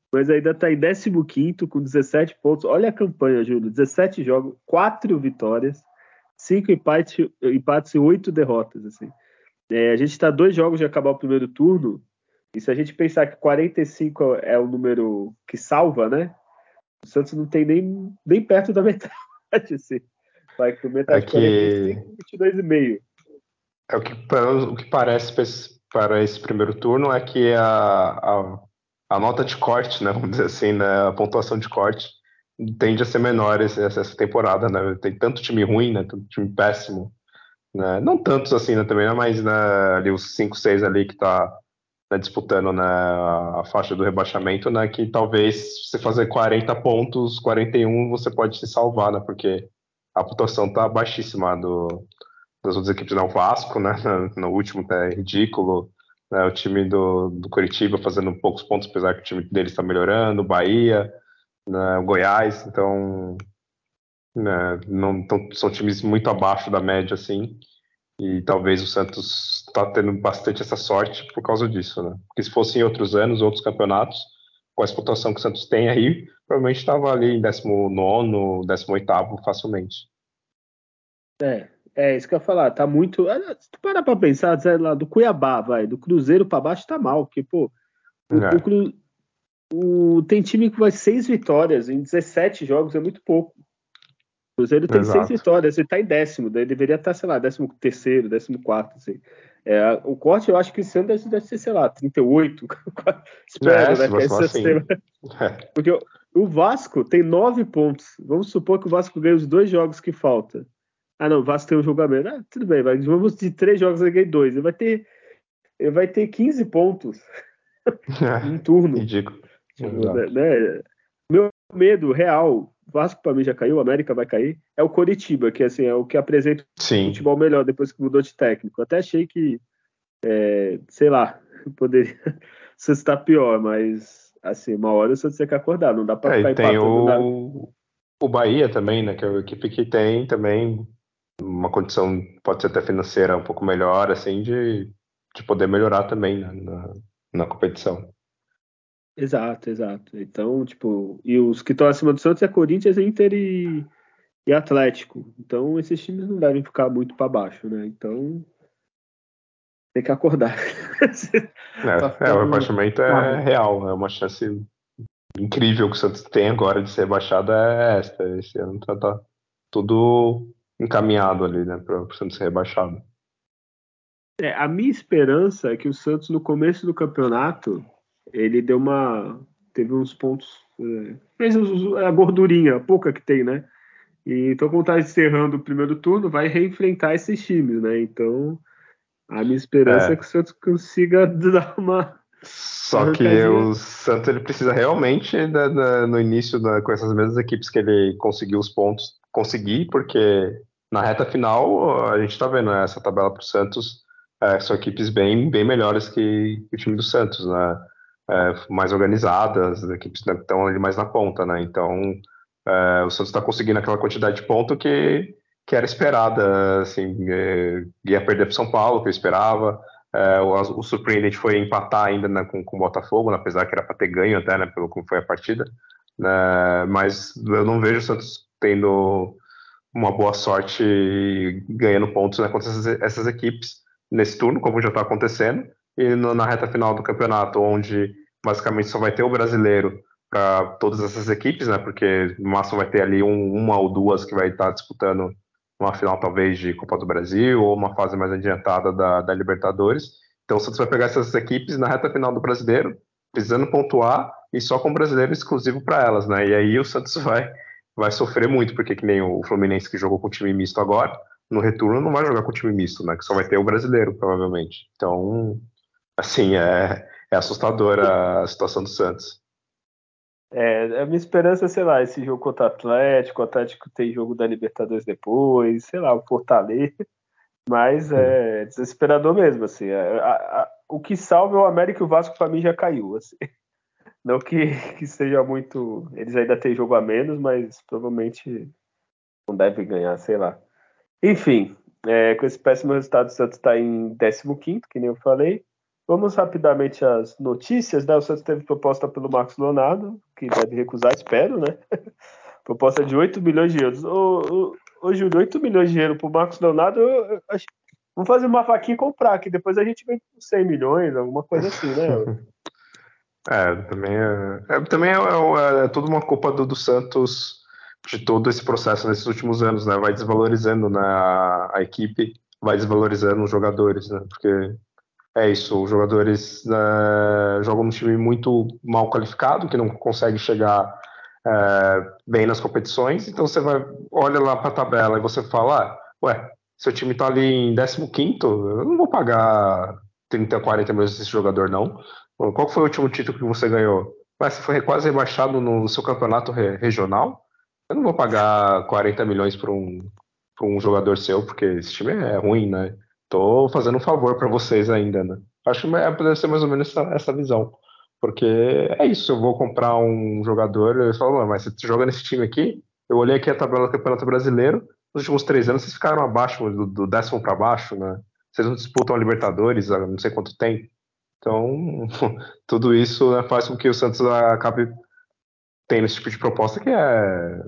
mas ainda está em 15 com 17 pontos. Olha a campanha, Júlio: 17 jogos, 4 vitórias, 5 empates, e 8 derrotas. Assim. É, a gente está dois jogos de acabar o primeiro turno, e se a gente pensar que 45 é o número que salva, né? O Santos não tem nem, nem perto da metade. Assim. Vai com metade é que... 22,5. É o que, o que parece para esse primeiro turno é que a, a, a, nota de corte, né, vamos dizer assim, né, a pontuação de corte tende a ser menor essa, essa temporada, né? Tem tanto time ruim, né? Tanto time péssimo, né? Não tantos assim, né, também, né, mas né, ali os 5, 6 ali que tá né, disputando né, a faixa do rebaixamento, né? Que talvez você fazer 40 pontos, 41 você pode se salvar, né? Porque a pontuação tá baixíssima do, das outras equipes, né? O Vasco, né? No, último é ridículo. Né, o time do, do Curitiba fazendo poucos pontos, apesar que o time deles está melhorando, o Bahia, né, o Goiás, então né, não, são times muito abaixo da média, assim, e talvez o Santos está tendo bastante essa sorte por causa disso, né? Porque se fosse em outros anos, outros campeonatos, com a pontuação que o Santos tem aí, provavelmente estava ali em 19, 18 facilmente. É, é isso que eu ia falar, tá muito. É, se tu parar pra pensar, sei lá, do Cuiabá, vai, do Cruzeiro para baixo tá mal, porque, pô, o, é. o, Cru, o, tem time que vai seis vitórias em 17 jogos, é muito pouco. O Cruzeiro tem Exato. seis vitórias, ele tá em décimo, daí deveria estar, tá, sei lá, décimo terceiro, décimo quarto, assim. É, o corte eu acho que esse ano deve, deve ser, sei lá, 38. Espero, é, né? Que é assim. Porque o, Vasco tem nove pontos. Vamos supor que o Vasco ganha os dois jogos que falta. Ah, não, o Vasco tem um julgamento. Ah, tudo bem, mas vamos de três jogos, ele ganhei dois. Ele vai ter, ele vai ter 15 pontos em turno. Ridículo. Tipo, né, né? Meu medo real, Vasco para mim já caiu, América vai cair, é o Coritiba, que assim, é o que apresenta Sim. o futebol melhor depois que mudou de técnico. Até achei que, é, sei lá, poderia estar pior, mas assim, uma hora você tem que acordar, não dá para é, ficar tem o... o Bahia também, né, que é uma equipe que tem também uma condição, pode ser até financeira um pouco melhor, assim, de, de poder melhorar também né, na, na competição. Exato, exato. Então, tipo, e os que estão acima do Santos é Corinthians, Inter e, e Atlético. Então, esses times não devem ficar muito para baixo, né? Então, tem que acordar. é, é, o rebaixamento é real, é uma chance incrível que o Santos tem agora de ser rebaixado é esta. Esse ano tá, tá tudo encaminhado ali, né, para o Santos ser rebaixado. É, a minha esperança é que o Santos, no começo do campeonato, ele deu uma. teve uns pontos. É, fez a gordurinha, a pouca que tem, né? E então, como tá encerrando o primeiro turno, vai reenfrentar esses times, né? Então, a minha esperança é, é que o Santos consiga dar uma. Só que o Santos ele precisa realmente, da, da, no início, da, com essas mesmas equipes que ele conseguiu os pontos, conseguir, porque na reta final, a gente está vendo né, essa tabela para o Santos, é, são equipes bem, bem melhores que, que o time do Santos, né? É, mais organizadas, as equipes estão ali mais na ponta, né? Então, é, o Santos está conseguindo aquela quantidade de ponto que, que era esperada, assim, é, ia perder para São Paulo, que eu esperava, é, o, o, surpreendente foi empatar ainda né, com, com o Botafogo, né, apesar que era para ter ganho até, né, pelo como foi a partida, né, mas eu não vejo o Santos tendo uma boa sorte ganhando pontos né, contra essas, essas, equipes nesse turno, como já está acontecendo, e no, na reta final do campeonato, onde basicamente só vai ter o brasileiro para todas essas equipes, né, porque no máximo vai ter ali um, uma ou duas que vai estar tá disputando uma final talvez de Copa do Brasil ou uma fase mais adiantada da, da Libertadores. Então o Santos vai pegar essas equipes na reta final do brasileiro, precisando pontuar e só com brasileiro exclusivo para elas, né? E aí o Santos vai vai sofrer muito, porque que nem o Fluminense que jogou com time misto agora, no retorno não vai jogar com time misto, né? Que só vai ter o brasileiro, provavelmente. Então, assim, é, é assustadora a situação do Santos. É, a minha esperança, sei lá, esse jogo contra o Atlético, o Atlético tem jogo da Libertadores depois, sei lá, o Fortaleza, mas é desesperador mesmo, assim, é, a, a, o que salva é o América e o Vasco para mim já caiu, assim. Não que, que seja muito. Eles ainda têm jogo a menos, mas provavelmente não deve ganhar, sei lá. Enfim, é, com esse péssimo resultado, o Santos está em 15, que nem eu falei. Vamos rapidamente às notícias. Né? O Santos teve proposta pelo Marcos Leonardo, que deve recusar, espero, né? proposta de 8 milhões de euros. Ô, ô, ô Júlio, 8 milhões de euros para o Marcos Leonardo, eu, vamos fazer uma faquinha e comprar, que depois a gente vem com 100 milhões, alguma coisa assim, né? É, também é, é também é, é, é, tudo uma culpa do, do Santos de todo esse processo nesses últimos anos, né? Vai desvalorizando né, a, a equipe, vai desvalorizando os jogadores, né? Porque é isso, os jogadores né, jogam num time muito mal qualificado, que não consegue chegar é, bem nas competições, então você vai, olha lá para a tabela e você fala, ah, ué, seu time está ali em 15 eu não vou pagar 30, 40 milhões desse jogador, não. Qual foi o último título que você ganhou? Mas você foi quase rebaixado no seu campeonato re regional? Eu não vou pagar 40 milhões para um, um jogador seu, porque esse time é ruim, né? Tô fazendo um favor para vocês ainda, né? Acho que deve ser mais ou menos essa, essa visão. Porque é isso, eu vou comprar um jogador, eu falo, mas você joga nesse time aqui, eu olhei aqui a tabela do Campeonato Brasileiro, nos últimos três anos vocês ficaram abaixo, do, do décimo para baixo, né? Vocês não disputam a Libertadores há não sei quanto tempo. Então, tudo isso né, faz com que o Santos acabe tendo esse tipo de proposta que é,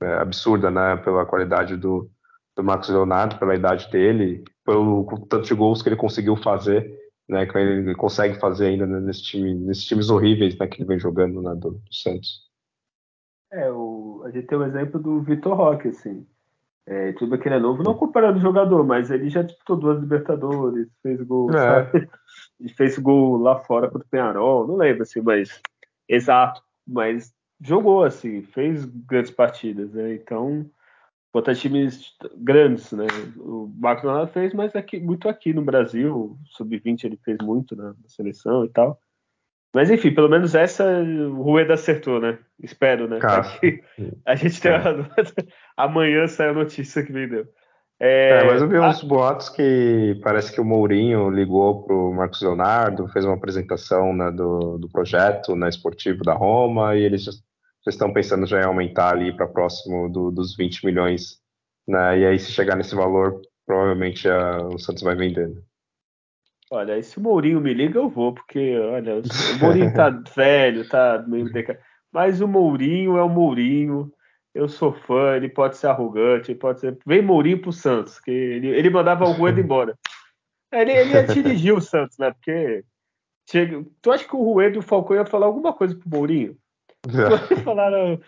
é absurda, né? Pela qualidade do, do Marcos Leonardo, pela idade dele, pelo tanto de gols que ele conseguiu fazer, né? Que ele consegue fazer ainda né, nesse time, nesses times horríveis né, que ele vem jogando né, do, do Santos. É, o, a gente tem o exemplo do Vitor Roque, assim. É, tudo bem que ele é novo, não comparando o jogador, mas ele já disputou duas Libertadores, fez gol, é. sabe? fez gol lá fora contra o Penharol, não lembro assim, mas exato, mas jogou assim, fez grandes partidas, né? Então, contra times grandes, né? O Marcos Leonardo fez, mas aqui, muito aqui no Brasil, sub-20 ele fez muito né, na seleção e tal. Mas enfim, pelo menos essa o Rueda acertou, né? Espero, né? A gente tem é. amanhã sai a notícia que vendeu. É, é, mas eu vi a... uns boatos que parece que o Mourinho ligou pro Marcos Leonardo, fez uma apresentação né, do, do projeto na né, esportivo da Roma e eles já estão pensando já em aumentar ali para próximo do, dos 20 milhões. Né, e aí, se chegar nesse valor, provavelmente a, o Santos vai vender. Né? Olha, se o Mourinho me liga, eu vou, porque, olha, o Mourinho tá velho, tá meio deca... Mas o Mourinho é o Mourinho eu sou fã, ele pode ser arrogante, ele pode ser. Vem Mourinho pro Santos, que ele, ele mandava o Rueda embora. Ele, ele ia dirigir o Santos, né? Porque. Chega... Tu acha que o Rueda e o Falcão iam falar alguma coisa pro Mourinho? É. Falaram,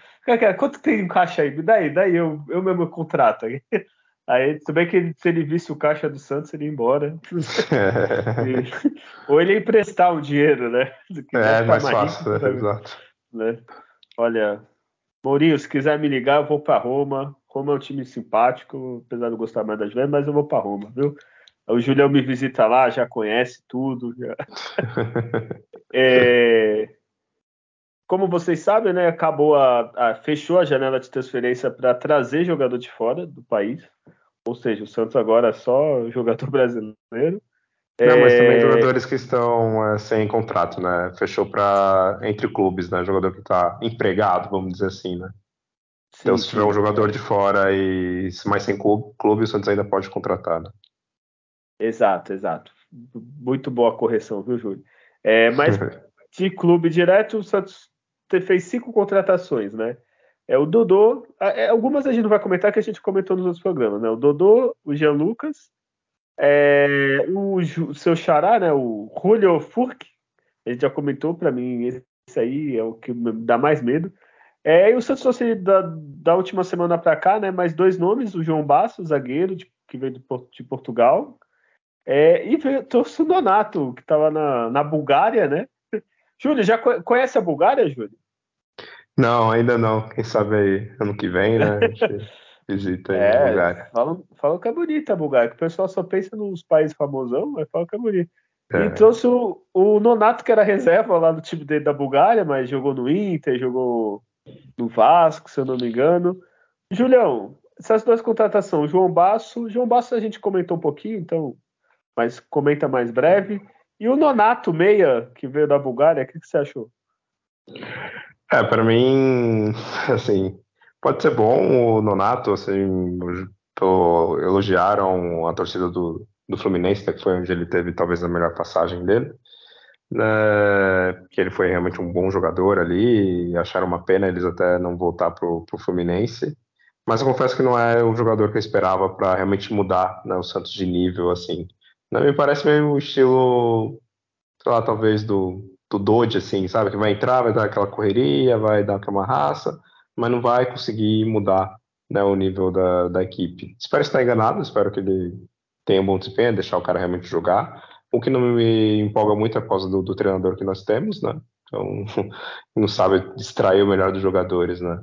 quanto tem um caixa aí? Daí, daí eu, eu mesmo contrato. Aí, tudo bem que se ele visse o caixa do Santos, ele ia embora. e, ou ele ia emprestar o dinheiro, né? É, mais, fácil, rico, né? exato. Né? Olha, Mourinho, se quiser me ligar, eu vou para Roma. Roma é um time simpático, apesar de eu gostar mais das velhas, mas eu vou para Roma, viu? O Julião me visita lá, já conhece tudo. Já... é... Como vocês sabem, né, acabou a, a fechou a janela de transferência para trazer jogador de fora do país. Ou seja, o Santos agora é só jogador brasileiro. Não, mas também é... jogadores que estão é, sem contrato, né? Fechou para entre clubes, né? Jogador que está empregado, vamos dizer assim, né? Sim, então, se tiver um jogador de fora e mais sem clube, clube, o Santos ainda pode contratar, né? Exato, exato. Muito boa correção, viu, Júlio? É, mas de clube direto, o Santos fez cinco contratações, né? É o Dodô, é, algumas a gente não vai comentar que a gente comentou nos outros programas, né? O Dodô, o Jean Lucas, é, o, o, seu xará, né, o Julio Furk, ele já comentou para mim, esse aí é o que dá mais medo. É, e o Santos trouxe da, da última semana para cá, né, mais dois nomes, o João Basso, zagueiro, de, que veio de, de Portugal, é, e veio, trouxe o Donato, que estava na, na Bulgária, né? Júlio, já conhece a Bulgária, Júlio? Não, ainda não. Quem sabe aí ano que vem, né? visita é, a Bulgária. Falam, falam que é bonita a Bulgária, que o pessoal só pensa nos países famosão, mas falam que é bonita. É. E trouxe o, o, Nonato, que era reserva lá do time dele da Bulgária, mas jogou no Inter, jogou no Vasco, se eu não me engano. Julião, essas duas contratações, João Basso, João Basso a gente comentou um pouquinho, então, mas comenta mais breve. E o Nonato Meia, que veio da Bulgária, o que, que você achou? É, para mim, assim, Pode ser bom o Nonato, assim, tô, elogiaram a torcida do, do Fluminense, que foi onde ele teve talvez a melhor passagem dele, né, que ele foi realmente um bom jogador ali, acharam uma pena eles até não voltar pro, pro Fluminense, mas eu confesso que não é o jogador que eu esperava para realmente mudar né, o Santos de nível, assim. Não, me parece meio o estilo, sei lá, talvez do, do Dodge, assim, sabe, que vai entrar, vai dar aquela correria, vai dar aquela raça, mas não vai conseguir mudar né, o nível da, da equipe. Espero estar enganado, espero que ele tenha um bom desempenho, deixar o cara realmente jogar. O que não me empolga muito é por causa do, do treinador que nós temos, né? Então, não sabe distrair o melhor dos jogadores, né?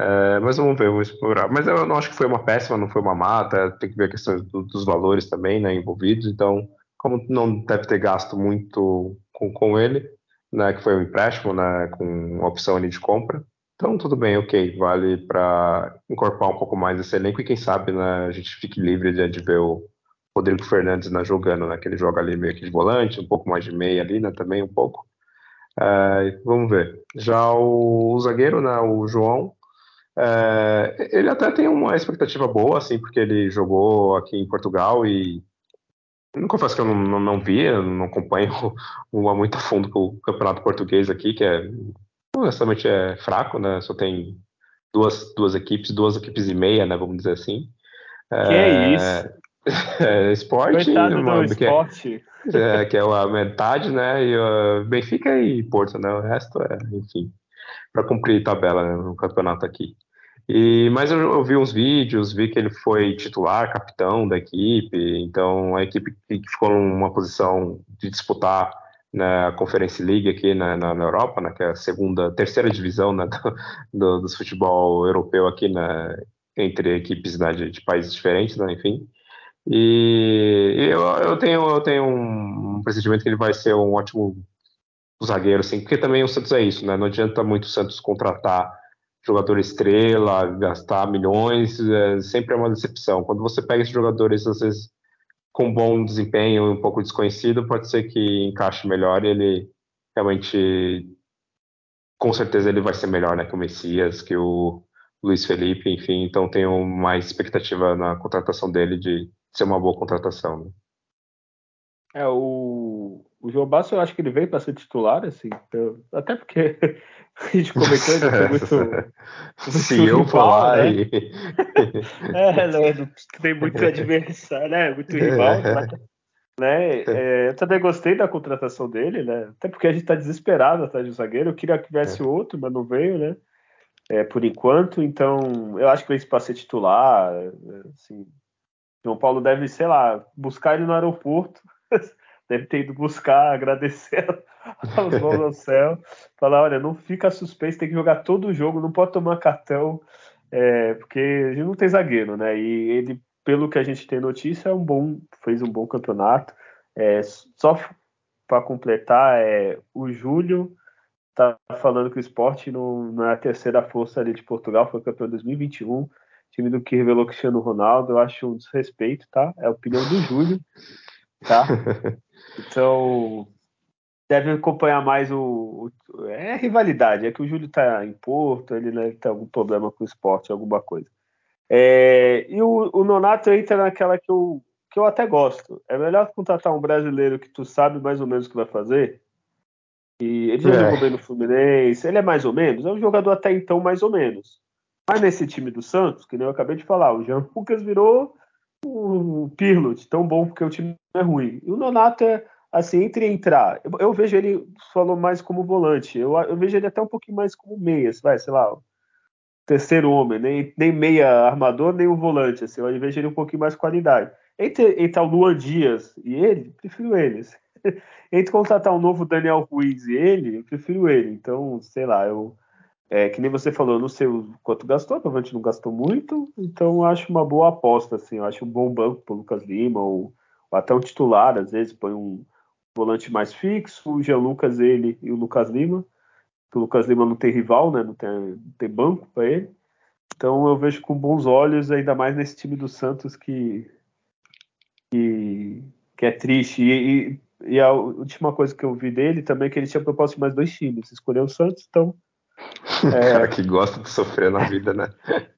É, mas vamos ver, vamos explorar. Mas eu não acho que foi uma péssima, não foi uma mata, tem que ver a questão do, dos valores também, né, envolvidos. Então, como não deve ter gasto muito com, com ele, né, que foi um empréstimo, né, com opção ali de compra, então tudo bem, ok, vale para incorporar um pouco mais esse elenco e quem sabe né, a gente fique livre de, de ver o Rodrigo Fernandes né, jogando, né, que ele joga ali meio que de volante, um pouco mais de meia ali, né, também um pouco. É, vamos ver. Já o, o zagueiro, né, o João, é, ele até tem uma expectativa boa, assim, porque ele jogou aqui em Portugal e não confesso que eu não, não, não vi, eu não acompanho uma muito a fundo o campeonato português aqui, que é honestamente é fraco, né? Só tem duas, duas equipes, duas equipes e meia, né? Vamos dizer assim. Que é, é isso? É, esporte, Coitado do que esporte. É, que é a metade, né? E uh, Benfica e Porto, né? O resto é, enfim, para cumprir tabela né, no campeonato aqui. E, mas eu, eu, vi uns vídeos, vi que ele foi titular, capitão da equipe, então a equipe que ficou numa posição de disputar na Conference League aqui na, na, na Europa, né, que é a segunda, terceira divisão né, do, do, do, futebol europeu aqui né, entre equipes né, de, de, países diferentes, né, enfim. E, e eu, eu, tenho, eu tenho um pressentimento que ele vai ser um ótimo zagueiro, assim, porque também o Santos é isso, né? Não adianta muito o Santos contratar jogador estrela, gastar milhões, é, sempre é uma decepção. Quando você pega esses jogadores, às vezes, com bom desempenho um pouco desconhecido, pode ser que encaixe melhor e ele realmente, com certeza, ele vai ser melhor né, que o Messias, que o Luiz Felipe, enfim. Então, tenho mais expectativa na contratação dele de ser uma boa contratação. Né? É, o, o João Basso, eu acho que ele veio para ser titular, assim, eu, até porque a gente comentou, ele tem muito. Se eu falar. Né? E... é, não, não, tem muito adversário, né? Muito rival, é. né? É, eu também gostei da contratação dele, né? Até porque a gente tá desesperado atrás de um zagueiro. Eu queria que tivesse é. outro, mas não veio, né? É, por enquanto, então eu acho que veio para ser titular. Assim, João Paulo deve, sei lá, buscar ele no aeroporto deve ter ido buscar, agradecer aos mãos ao céu, falar, olha, não fica suspenso, tem que jogar todo o jogo, não pode tomar cartão, é, porque a gente não tem zagueiro, né? E ele, pelo que a gente tem notícia, é um bom, fez um bom campeonato. É, só para completar, é, o Júlio tá falando que o esporte não, não, é a terceira força ali de Portugal, foi campeão 2021, time do que revelou Cristiano Ronaldo, eu acho um desrespeito, tá? É a opinião do Júlio, tá? Então, deve acompanhar mais o, o, É rivalidade, é que o Júlio tá em Porto, ele deve ter algum problema com o esporte, alguma coisa. É, e o, o, Nonato entra naquela que eu, que eu até gosto. É melhor contratar um brasileiro que tu sabe mais ou menos o que vai fazer. E ele já é. jogou bem no Fluminense, ele é mais ou menos, é um jogador até então mais ou menos. Mas nesse time do Santos, que nem eu acabei de falar, o Jean Lucas virou o Pirlo, tão bom porque o time é ruim. E o Nonato é assim, entre entrar, eu, eu vejo ele falou mais como volante, eu, eu, vejo ele até um pouquinho mais como meia, vai, sei lá, terceiro homem, nem, nem meia armador, nem o volante, assim, eu vejo ele um pouquinho mais qualidade. Entre, entre o Luan Dias e ele, prefiro eles. entre contratar um novo Daniel Ruiz e ele, eu prefiro ele. Então, sei lá, eu é, que nem você falou, não sei o quanto gastou, provavelmente não gastou muito, então acho uma boa aposta, assim, eu acho um bom banco para Lucas Lima, ou, ou, até um titular, às vezes põe um volante mais fixo, o Jean Lucas, ele e o Lucas Lima, o Lucas Lima não tem rival, né, não tem, não tem banco para ele, então eu vejo com bons olhos, ainda mais nesse time do Santos que, que, que é triste, e, e, e a última coisa que eu vi dele também é que ele tinha proposto mais dois times, escolheu o Santos, então é... cara que gosta de sofrer na vida, né?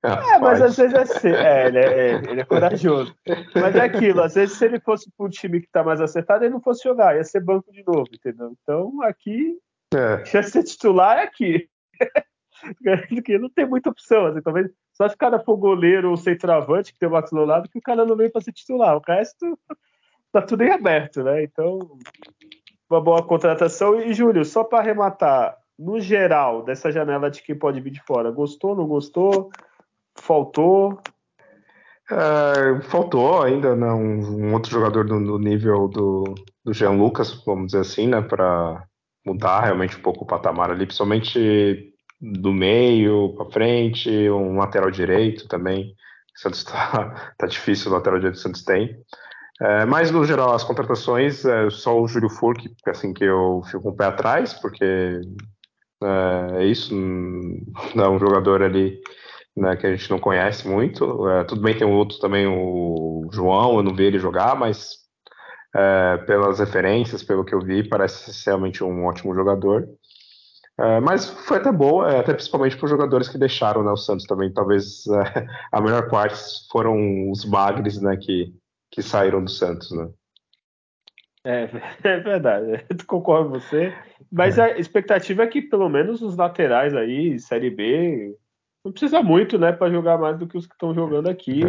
É, mas às vezes é, assim, é, ele é, ele é corajoso. Mas é aquilo, às vezes se ele fosse para um time que está mais acertado, ele não fosse jogar, ia ser banco de novo, entendeu? Então aqui, é. ia ser titular é aqui. Porque não tem muita opção, assim, talvez só se o cara for goleiro ou centroavante, que tem o Max no lado, que o cara não veio para ser titular. O resto tá tudo em aberto, né? Então, uma boa contratação. E, Júlio, só para arrematar, no geral, dessa janela de quem pode vir de fora? Gostou, não gostou? Faltou? É, faltou ainda né, um, um, outro jogador do, do nível do, do Jean Lucas, vamos dizer assim, né, para mudar realmente um pouco o patamar ali, principalmente do meio para frente, um lateral direito também. O Santos tá, tá difícil, o lateral direito do Santos tem. É, mas no geral, as contratações, é só o Júlio Furk, assim que eu fico um o pé atrás, porque é, é isso, não é um jogador ali né, que a gente não conhece muito. É, tudo bem, tem outro também, o João, eu não vi ele jogar, mas é, pelas referências, pelo que eu vi, parece realmente um ótimo jogador. É, mas foi até boa, é, até principalmente para os jogadores que deixaram né, o Santos também. Talvez é, a melhor parte foram os bagres né, que, que saíram do Santos. Né? É, é verdade, eu concordo com você. Mas é. a expectativa é que pelo menos os laterais aí, Série B, não precisa muito, né, para jogar mais do que os que estão jogando aqui.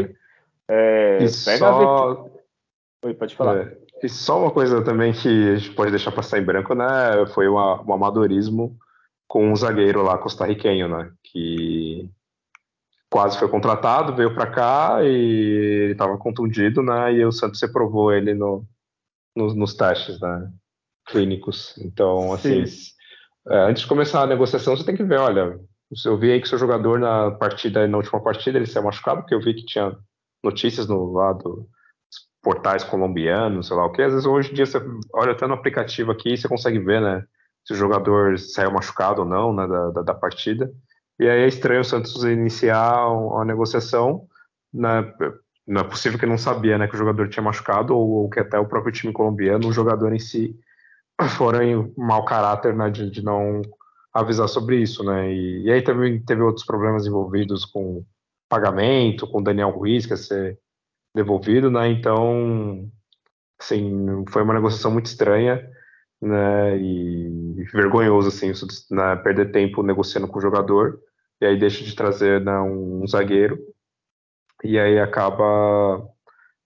É, pega só... Oi, pode falar. É, e só uma coisa também que a gente pode deixar passar em branco, né? Foi um amadorismo com um zagueiro lá costarriquenho, né? Que quase foi contratado, veio para cá e ele estava contundido, né? E o Santos reprovou ele no, no, nos testes, né? Clínicos. Então, assim, é, antes de começar a negociação, você tem que ver, olha, eu vi aí que seu jogador na partida, na última partida, ele saiu machucado, porque eu vi que tinha notícias no lado portais colombianos, sei lá o que. Às vezes hoje em dia você olha até no aplicativo aqui e você consegue ver, né? Se o jogador saiu machucado ou não né, da, da, da partida. E aí é estranho o Santos iniciar a negociação. Né, não é possível que não sabia né, que o jogador tinha machucado ou, ou que até o próprio time colombiano, o jogador em si, foram em mau caráter né, de, de não avisar sobre isso, né? E, e, aí também teve outros problemas envolvidos com pagamento, com Daniel Ruiz, que ia ser devolvido, né? Então, assim, foi uma negociação muito estranha, né? E vergonhoso, assim, né? perder tempo negociando com o jogador e aí deixa de trazer né, um zagueiro e aí acaba,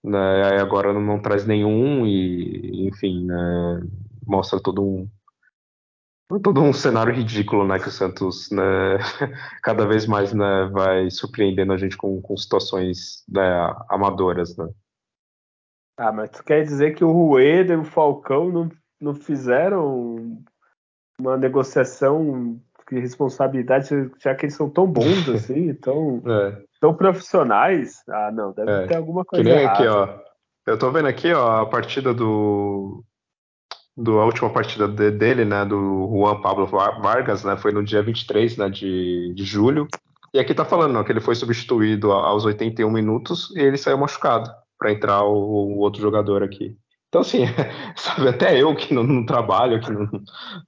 né? Aí agora não, traz nenhum e, enfim, né? Mostra todo um todo um cenário ridículo, né, que o Santos, né, cada vez mais, né, vai surpreendendo a gente com, com situações né, amadoras, né. Ah, mas tu quer dizer que o Rueda e o Falcão não, não fizeram uma negociação de responsabilidade, já que eles são tão bons assim, tão, é. tão profissionais? Ah, não, deve é. ter alguma coisa que nem errada. aqui, ó. Eu tô vendo aqui, ó, a partida do, do, a última partida de, dele, né, do Juan Pablo Vargas, né, foi no dia 23 né, de, de julho. E aqui tá falando não, que ele foi substituído aos 81 minutos e ele saiu machucado para entrar o, o, outro jogador aqui. Então, assim, sabe, até eu que não, não trabalho aqui no,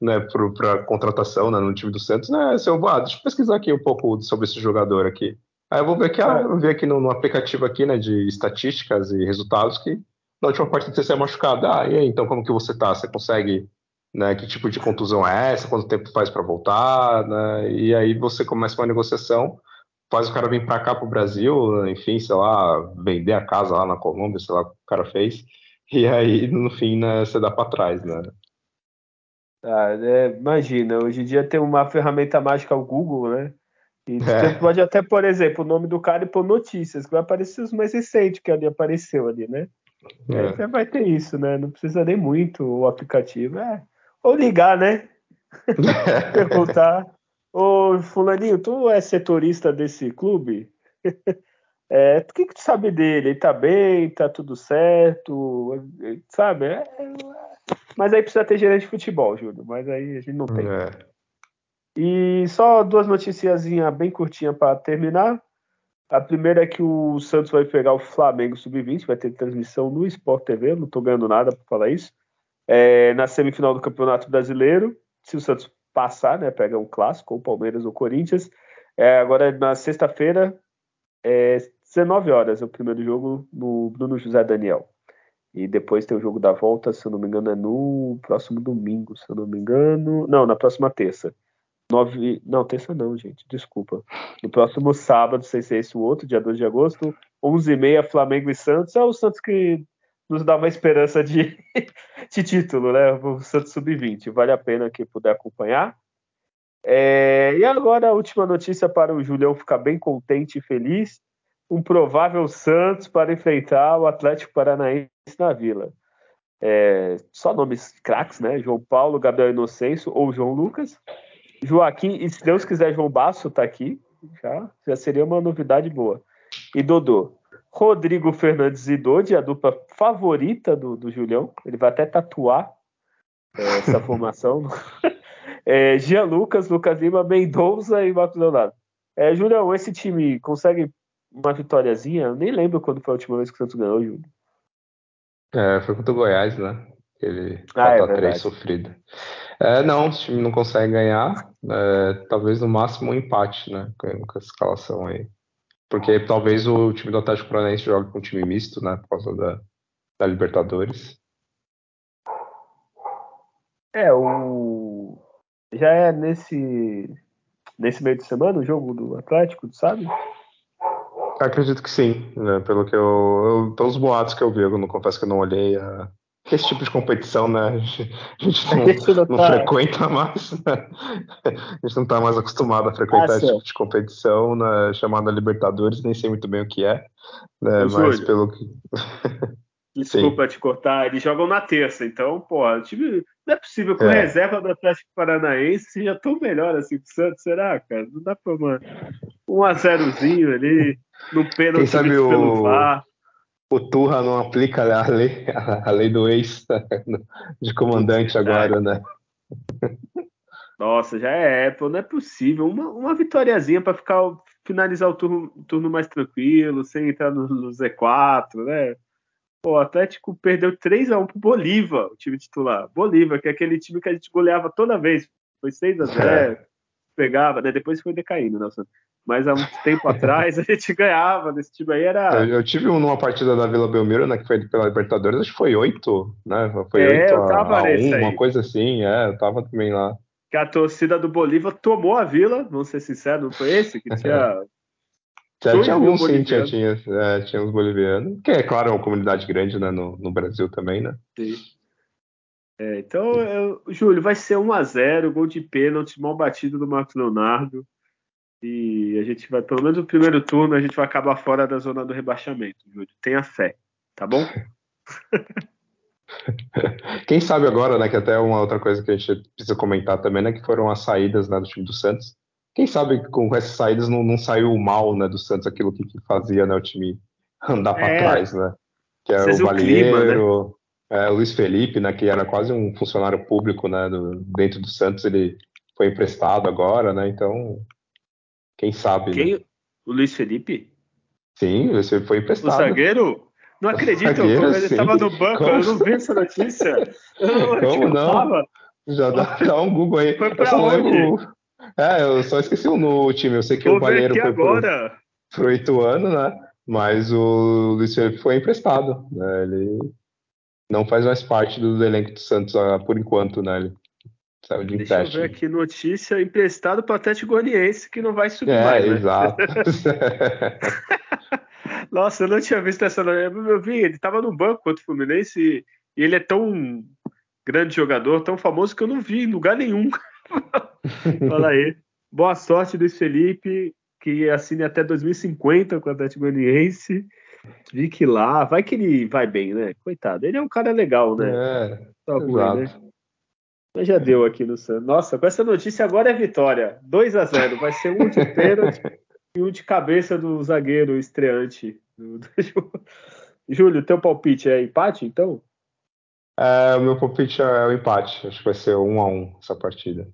né, para contratação né, no time do Santos, né, se eu, ah, deixa eu pesquisar aqui um pouco sobre esse jogador aqui. Aí eu vou ver aqui, ah, vou ver aqui no, no aplicativo aqui, né, de estatísticas e resultados que na última partida você saiu machucado. Ah, e aí, então como que você tá? Você consegue, né, que tipo de contusão é essa? Quanto tempo faz para voltar? Né? E aí você começa uma negociação, faz o cara vir para cá pro Brasil, enfim, sei lá, vender a casa lá na Colômbia, sei lá o que o cara fez. E aí, no fim, né, você dá para trás, né? Ah, é, imagina, hoje em dia tem uma ferramenta mágica, o Google, né? E é. você pode até, por exemplo, o nome do cara e pôr notícias, que vai aparecer os mais recentes que ali apareceu ali, né? É. Você vai ter isso, né? Não precisa nem muito o aplicativo. É. Ou ligar, né? Perguntar. Ô, Fulaninho, tu é setorista desse clube? É, o que, que tu sabe dele? Ele tá bem? Tá tudo certo? Sabe? É, mas aí precisa ter gerente de futebol, Júlio. Mas aí a gente não tem. É. E só duas noticiazinhas bem curtinhas para terminar. A primeira é que o Santos vai pegar o Flamengo Sub-20, vai ter transmissão no Sport TV, não estou ganhando nada para falar isso. É, na semifinal do Campeonato Brasileiro, se o Santos passar, né, pega um clássico, ou Palmeiras ou Corinthians. É, agora, na sexta-feira, é, 19 horas, é o primeiro jogo no Bruno José Daniel. E depois tem o jogo da volta, se eu não me engano, é no próximo domingo, se eu não me engano. Não, na próxima terça. Nove... Não, terça não, gente, desculpa. No próximo sábado, sei se é esse o outro, dia 2 de agosto, 11h30, Flamengo e Santos. É o Santos que nos dá uma esperança de, de título, né? O Santos Sub-20. Vale a pena quem puder acompanhar. É, e agora a última notícia para o Julião ficar bem contente e feliz: um provável Santos para enfrentar o Atlético Paranaense na Vila. É, só nomes craques, né? João Paulo, Gabriel Inocêncio ou João Lucas. Joaquim, e se Deus quiser, João Basso está aqui. Já, já seria uma novidade boa. E Dodô. Rodrigo Fernandes e Dodi, a dupla favorita do, do Julião. Ele vai até tatuar é, essa formação. é, Gia Lucas, Lucas Lima, Mendonça e Marcos Leonardo. É, Julião, esse time consegue uma vitóriazinha? Eu nem lembro quando foi a última vez que o Santos ganhou, Júlio. É, foi contra o Goiás, né? Ele ah, 4x3 é sofrido. É, não, o time não consegue ganhar. É, talvez no máximo um empate, né? Com essa escalação aí. Porque talvez o time do Atlético Paranaense jogue com um time misto, né? Por causa da, da Libertadores. É, o. Já é nesse. Nesse meio de semana o jogo do Atlético, sabe? Acredito que sim, né? Pelo que eu, eu. Pelos boatos que eu vi, eu não confesso que eu não olhei a, esse tipo de competição, né? A gente, a gente não, a gente não, não tá... frequenta mais, né? A gente não está mais acostumado a frequentar ah, esse tipo de competição, né? chamada Libertadores, nem sei muito bem o que é, né? Mas Júlio, pelo que. Desculpa Sim. te cortar, eles jogam na terça, então, pô, o time não é possível com é. reserva do Atlético Paranaense seja tão melhor assim que o Santos, será, cara? Não dá pra uma um a zerozinho ali, no pênalti pelo VAR o Turra não aplica a lei, a lei do ex de comandante agora, né? Nossa, já é Apple, não é possível. Uma, uma vitóriazinha para ficar finalizar o turno, turno mais tranquilo, sem entrar no, no Z4, né? O Atlético perdeu 3 a 1 pro Bolívar, o time titular. Bolívar, que é aquele time que a gente goleava toda vez. Foi 6 a 0 é. pegava, né? Depois foi decaindo, né? mas há muito tempo atrás a gente ganhava nesse time aí. Era... Eu, eu tive uma partida da Vila Belmiro, né, que foi pela Libertadores, acho que foi oito, né? Foi é, 8 eu tava a, a um, uma coisa assim, é, eu tava também lá. Que a torcida do Bolívar tomou a Vila, vamos ser sinceros, não foi esse? Que tinha. Já tinha alguns sim, tinha, tinha, é, tinha uns bolivianos, que é claro, é uma comunidade grande né, no, no Brasil também, né? Sim. É, então, eu, Júlio, vai ser 1 a 0 gol de pênalti, mal batido do Marcos Leonardo. E a gente vai, pelo menos no primeiro turno, a gente vai acabar fora da zona do rebaixamento, Júlio. Tenha fé, tá bom? Quem sabe agora, né, que até uma outra coisa que a gente precisa comentar também, né, que foram as saídas né, do time do Santos. Quem sabe com essas saídas não, não saiu mal, né, do Santos, aquilo que, que fazia, né, o time andar para é. trás, né? Que é o Balieiro, né? é, o Luiz Felipe, né, que era quase um funcionário público, né, do, dentro do Santos, ele foi emprestado agora, né, então quem sabe? Quem? Né? O Luiz Felipe? Sim, você foi emprestado. O zagueiro? Não acredito, zagueiro, ele estava no banco, Como? eu não vi essa notícia. Eu Como não? Já dá, dá, um Google aí. Foi pra onde? Lembro... É, eu só esqueci o no time. Eu sei que Vou o Baleiro foi agora. pro, pro Ituano, né? Mas o Luiz Felipe foi emprestado. Né? Ele não faz mais parte do elenco do Santos ah, por enquanto, né? Ele Saiu de Deixa eu ver aqui notícia emprestado para o Atlético Goianiense que não vai subir é, mais. Né? Exato. Nossa, eu não tinha visto essa. Eu vi, ele estava no banco contra o Fluminense e ele é tão grande jogador, tão famoso que eu não vi em lugar nenhum. Fala aí. Boa sorte, Luiz Felipe, que assine até 2050 com o Atlético Goianiense. Fique lá, vai que ele vai bem, né? Coitado, ele é um cara legal, né? É, tá ruim, né? Mas já deu aqui no Santos. Nossa, com essa notícia agora é vitória. 2 a 0 Vai ser um de pênalti e um de cabeça do zagueiro estreante. Júlio, teu palpite é empate, então? É, o meu palpite é o empate. Acho que vai ser um a um essa partida.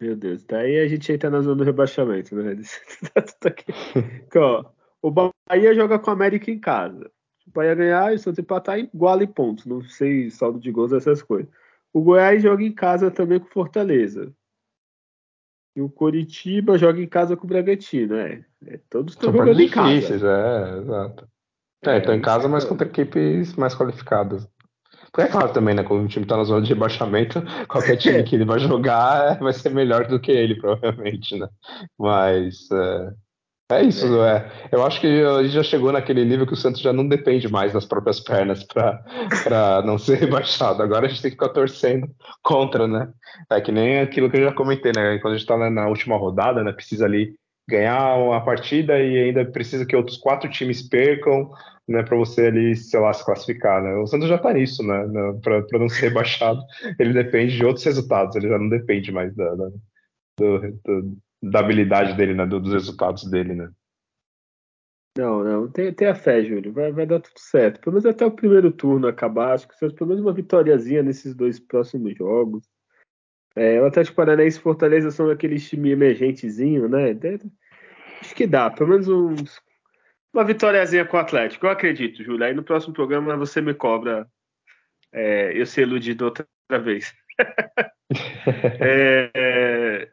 Meu Deus, daí a gente entra na zona do rebaixamento, né? ó, o Bahia joga com a América em casa. O Bahia ganhar e o Santos empatar, igual em pontos. Não sei saldo de gols, essas coisas. O Goiás joga em casa também com Fortaleza. E o Coritiba joga em casa com o Bragantino. É, é todos estão jogando em casa. é, exato. É, estão em casa, mas contra equipes mais qualificadas. É claro também, né? Quando o time está na zona de rebaixamento, qualquer time que ele vai jogar vai ser melhor do que ele, provavelmente, né? Mas é, É isso, é. Eu acho que a gente já chegou naquele nível que o Santos já não depende mais das próprias pernas para não ser rebaixado. Agora a gente tem que ficar torcendo contra, né? É que nem aquilo que eu já comentei, né? Quando a gente está na última rodada, né? Precisa ali ganhar uma partida e ainda precisa que outros quatro times percam, né? Para você ali, sei lá, se classificar, né? O Santos já está nisso, né? Para não ser rebaixado, ele depende de outros resultados, ele já não depende mais da, da do, do da habilidade dele, né? Dos resultados dele, né? Não, não, tem a fé, Júlio. Vai, vai dar tudo certo. Pelo menos até o primeiro turno acabar. Acho que pelo menos uma vitóriazinha nesses dois próximos jogos. É, o Atlético Paranaense e Fortaleza são aqueles time emergentezinho, né? Acho que dá. Pelo menos uns, uma vitóriazinha com o Atlético. Eu acredito, Júlio. Aí no próximo programa você me cobra é, eu ser iludido outra vez. é, é,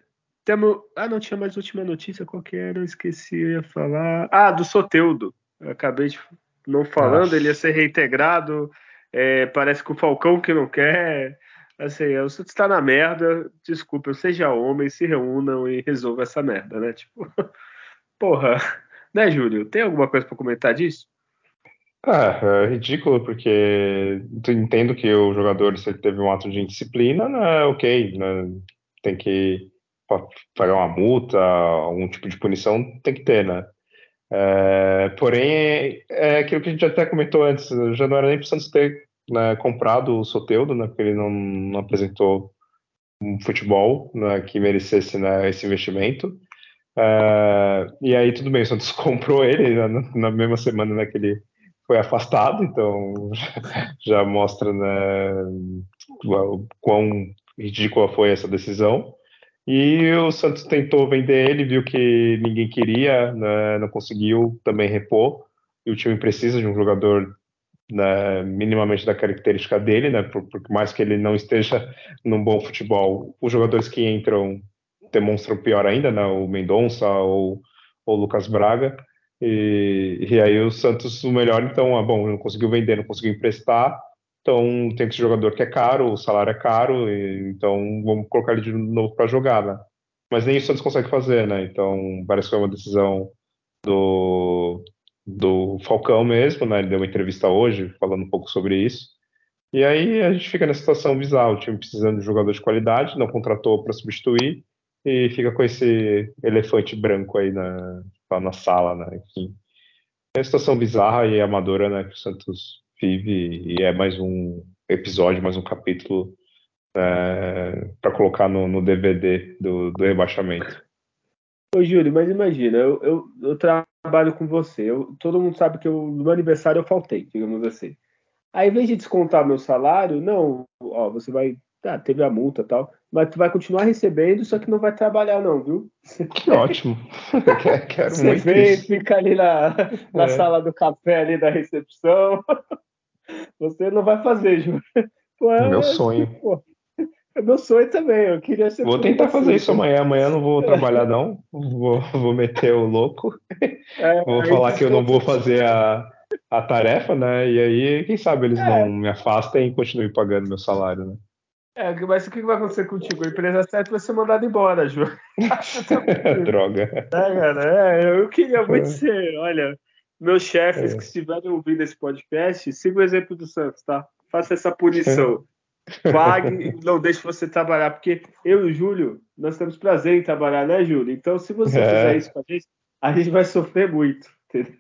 temos... Ah, não tinha mais última notícia, qual que era? Eu esqueci, eu ia falar. Ah, do Soteudo. Eu acabei de não falando, Nossa. ele ia ser reintegrado. É, parece que o Falcão que não quer. Assim, o Santos está na merda. Desculpa, seja homem, se reúnam e resolva essa merda, né? Tipo, porra. Né, Júlio? Tem alguma coisa para comentar disso? Ah, é ridículo, porque entendo que o jogador, se ele teve um ato de indisciplina, né, ok, né, tem que pagar uma multa, algum tipo de punição, tem que ter, né? É, porém, é aquilo que a gente até comentou antes, já não era nem para o Santos ter né, comprado o Soteudo, né, porque ele não, não apresentou um futebol né, que merecesse né, esse investimento. É, e aí, tudo bem, o Santos comprou ele na, na mesma semana né, que ele foi afastado, então já mostra né, quão ridícula foi essa decisão. E o Santos tentou vender ele, viu que ninguém queria, né, não conseguiu também repor. E o time precisa de um jogador né, minimamente da característica dele, né, por, por, mais que ele não esteja num bom futebol, os jogadores que entram demonstram pior ainda, né, o Mendonça ou o Lucas Braga. E, e aí o Santos, o melhor, então, ah, bom, não conseguiu vender, não conseguiu emprestar, então tem esse jogador que é caro, o salário é caro, e, então vamos colocar ele de novo para jogar, né? Mas nem o Santos consegue fazer, né? Então parece que foi uma decisão do, do Falcão mesmo, né? Ele deu uma entrevista hoje falando um pouco sobre isso. E aí a gente fica nessa situação bizarra, o time precisando de jogador de qualidade, não contratou para substituir e fica com esse elefante branco aí na, na sala, né? Enfim. É uma situação bizarra e amadora, né? Que o Santos vive e é mais um episódio, mais um capítulo é, para colocar no, no, DVD do, do rebaixamento. Ô, Júlio, mas imagina, eu, eu, eu trabalho com você, eu, todo mundo sabe que eu, no meu aniversário eu faltei, digamos assim. Aí, em vez de descontar meu salário, não, ó, você vai, tá, teve a multa tal, mas tu vai continuar recebendo, só que não vai trabalhar não, viu? Que ótimo. Quero você muito vem, isso. fica ali na, na é. sala do café ali da recepção. Você não vai fazer, Ju. Pô, é meu sonho. Pô, é meu sonho também. Eu queria ser. Vou tentar fazer isso amanhã. Amanhã não vou trabalhar, não. Vou, vou meter o louco. É, vou falar que eu não vou fazer a, a tarefa, né? E aí, quem sabe eles é. não me afastem e continuem pagando meu salário, né? É, mas o que vai acontecer contigo? A empresa certa vai ser mandada embora, Ju. Droga. É, cara, é, eu queria muito ser, olha, meus chefes é. que estiverem ouvindo esse podcast, siga o exemplo do Santos, tá? Faça essa punição. Pague e não deixe você trabalhar, porque eu e o Júlio, nós temos prazer em trabalhar, né, Júlio? Então, se você é. fizer isso com a gente, a gente vai sofrer muito, entendeu?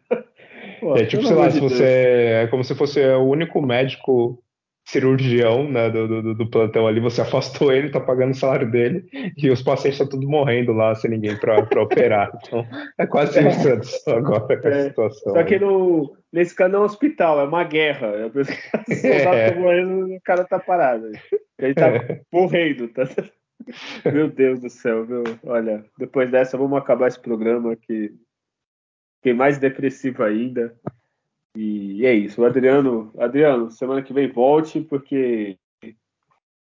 Pô, é tipo, sei lá, se você. É como se fosse o único médico cirurgião né, do, do, do, plantão ali, você afastou ele, tá pagando o salário dele, e os pacientes estão tudo morrendo lá sem ninguém para operar. Então, é quase é. isso agora com é. situação. Só que no, nesse caso não é um hospital, é uma guerra. É o soldado é. tá morrendo o cara tá parado. Ele tá é. morrendo. Tá... Meu Deus do céu, viu? Olha, depois dessa, vamos acabar esse programa que fiquei mais depressivo ainda. E é isso. O Adriano, Adriano, semana que vem volte, porque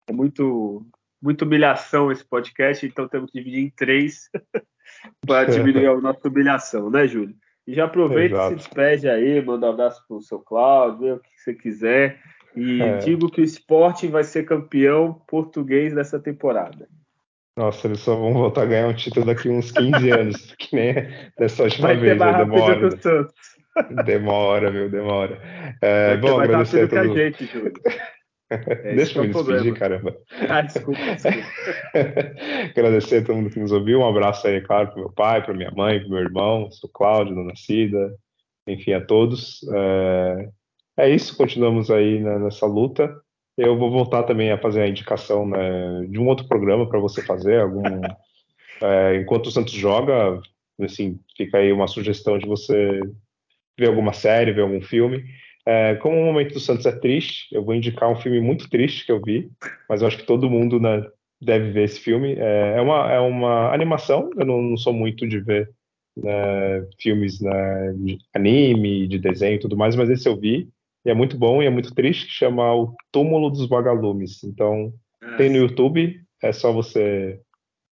é muito, muita humilhação esse podcast, então temos que dividir em três para diminuir a nossa humilhação, né, Júlio? E já aproveita Exato. e se despede aí, manda um abraço pro seu Cláudio, o que você quiser. E é. digo que o esporte vai ser campeão português dessa temporada. Nossa, eles só vão voltar a ganhar um título daqui uns 15 anos, que nem dessa última Vai vez, ter mais demora. Que o Santos. Demora, viu? Demora. É, Vai bom, mais agradecer a todo... a gente, Júlio. É, Deixa eu me despedir, caramba. Ah, desculpa, desculpa. agradecer a todo mundo que nos ouviu. Um abraço aí, claro, para meu pai, para minha mãe, para meu irmão, sou Cláudio, Dona Cida, enfim, a todos. É, é isso, continuamos aí nessa luta. Eu vou voltar também a fazer a indicação né, de um outro programa para você fazer, algum. É, enquanto o Santos joga, assim, fica aí uma sugestão de você ver alguma série, ver algum filme. É, como o momento do Santos é triste, eu vou indicar um filme muito triste que eu vi, mas eu acho que todo mundo né, deve ver esse filme. É, é, uma, é uma animação, eu não, não sou muito de ver né, filmes né, de anime, de desenho e tudo mais, mas esse eu vi, e é muito bom e é muito triste, que chama O Túmulo dos Vagalumes. Então, tem no YouTube, é só você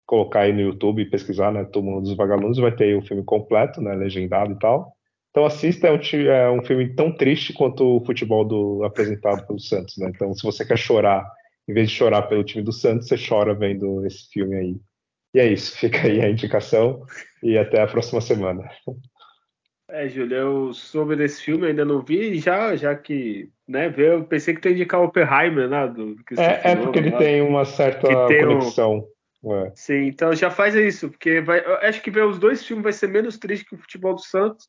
colocar aí no YouTube e pesquisar, né, Túmulo dos Vagalumes, vai ter o filme completo, né, legendado e tal. Então assista, é um, é um, filme tão triste quanto o futebol do, apresentado pelo Santos, né? Então se você quer chorar, em vez de chorar pelo time do Santos, você chora vendo esse filme aí. E é isso, fica aí a indicação e até a próxima semana. É, Júlio, eu soube desse filme, ainda não vi, já, já que, né, eu pensei que tu ia indicar o Oppenheimer, né? Do, é, é porque ele tem uma certa conexão. Um... É. Sim, então já faz isso, porque vai, acho que ver os dois filmes vai ser menos triste que o futebol do Santos,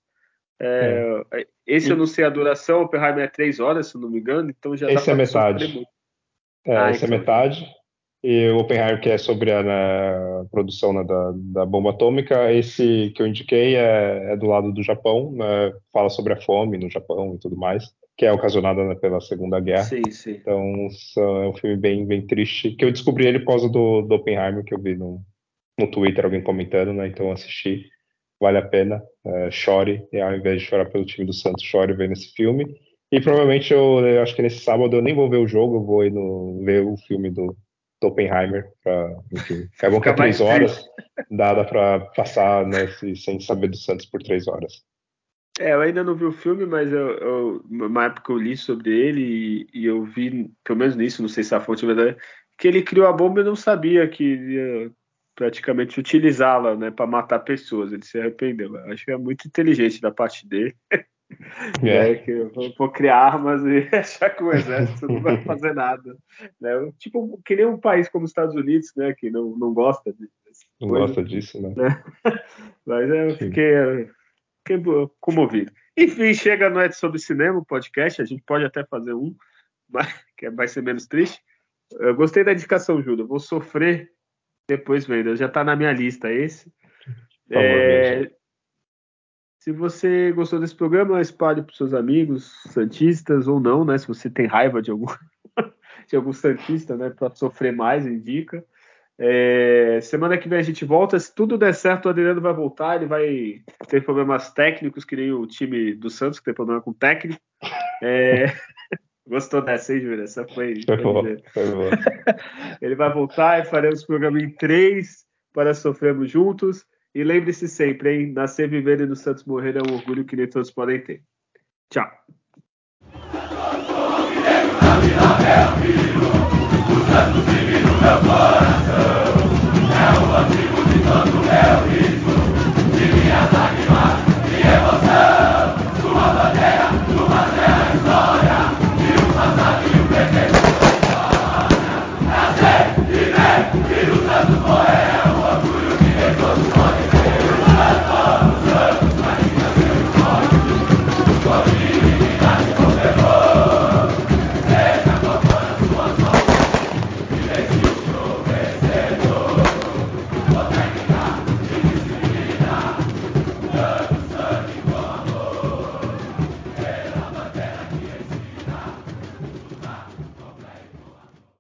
é, é. Esse eu não sei a duração, o Oppenheimer é três horas, se não me engano, então já esse é metade. É, ah, esse é então. é metade. E o Oppenheimer, que é sobre a né, produção né, da, da, bomba atômica, esse que eu indiquei é, é do lado do Japão, né, fala sobre a fome no Japão e tudo mais, que é ocasionada né, pela Segunda Guerra. Sim, sim. Então é um filme bem, bem triste, que eu descobri ele por causa do, do Oppenheimer, que eu vi no, no Twitter alguém comentando, né, então eu assisti vale a pena, é, chore, e ao invés de chorar pelo time do Santos, chore vendo esse filme. E provavelmente eu, eu, acho que nesse sábado eu nem vou ver o jogo, eu vou ir no, ver o filme do, do Oppenheimer, pra, enfim. É bom que é três horas, dá, para passar né, sem saber do Santos por três horas. É, eu ainda não vi o filme, mas eu, eu, uma época eu li sobre ele e, e, eu vi, pelo menos nisso, não sei se a fonte é verdade, que ele criou a bomba e não sabia que ia praticamente utilizá-la né, para matar pessoas. Ele se arrependeu. Acho que é muito inteligente da parte dele. É. Né, que eu vou criar armas e achar que o exército não vai fazer nada. Né? Tipo, que nem um país como os Estados Unidos, né, que não, não gosta disso. Não coisa, gosta disso, né? né? Mas eu fiquei, fiquei comovido. Enfim, chega no É sobre Cinema, o podcast. A gente pode até fazer um, mas, que vai ser menos triste. Eu gostei da indicação, Júlio. Vou sofrer depois vendo. Já está na minha lista esse. É, se você gostou desse programa, espalhe para seus amigos santistas ou não, né? Se você tem raiva de algum, de algum santista, né? Para sofrer mais, indica. É, semana que vem a gente volta. Se tudo der certo, o Adriano vai voltar. Ele vai ter problemas técnicos, que nem o time do Santos, que tem problema com técnico. É, Gostou dessa, hein, Júlia? Essa foi. Foi boa, foi boa. Ele vai voltar e faremos o programa em três para sofrermos juntos. E lembre-se sempre, hein? Nascer, viver e no Santos morrer é um orgulho que nem todos podem ter. Tchau. Santos,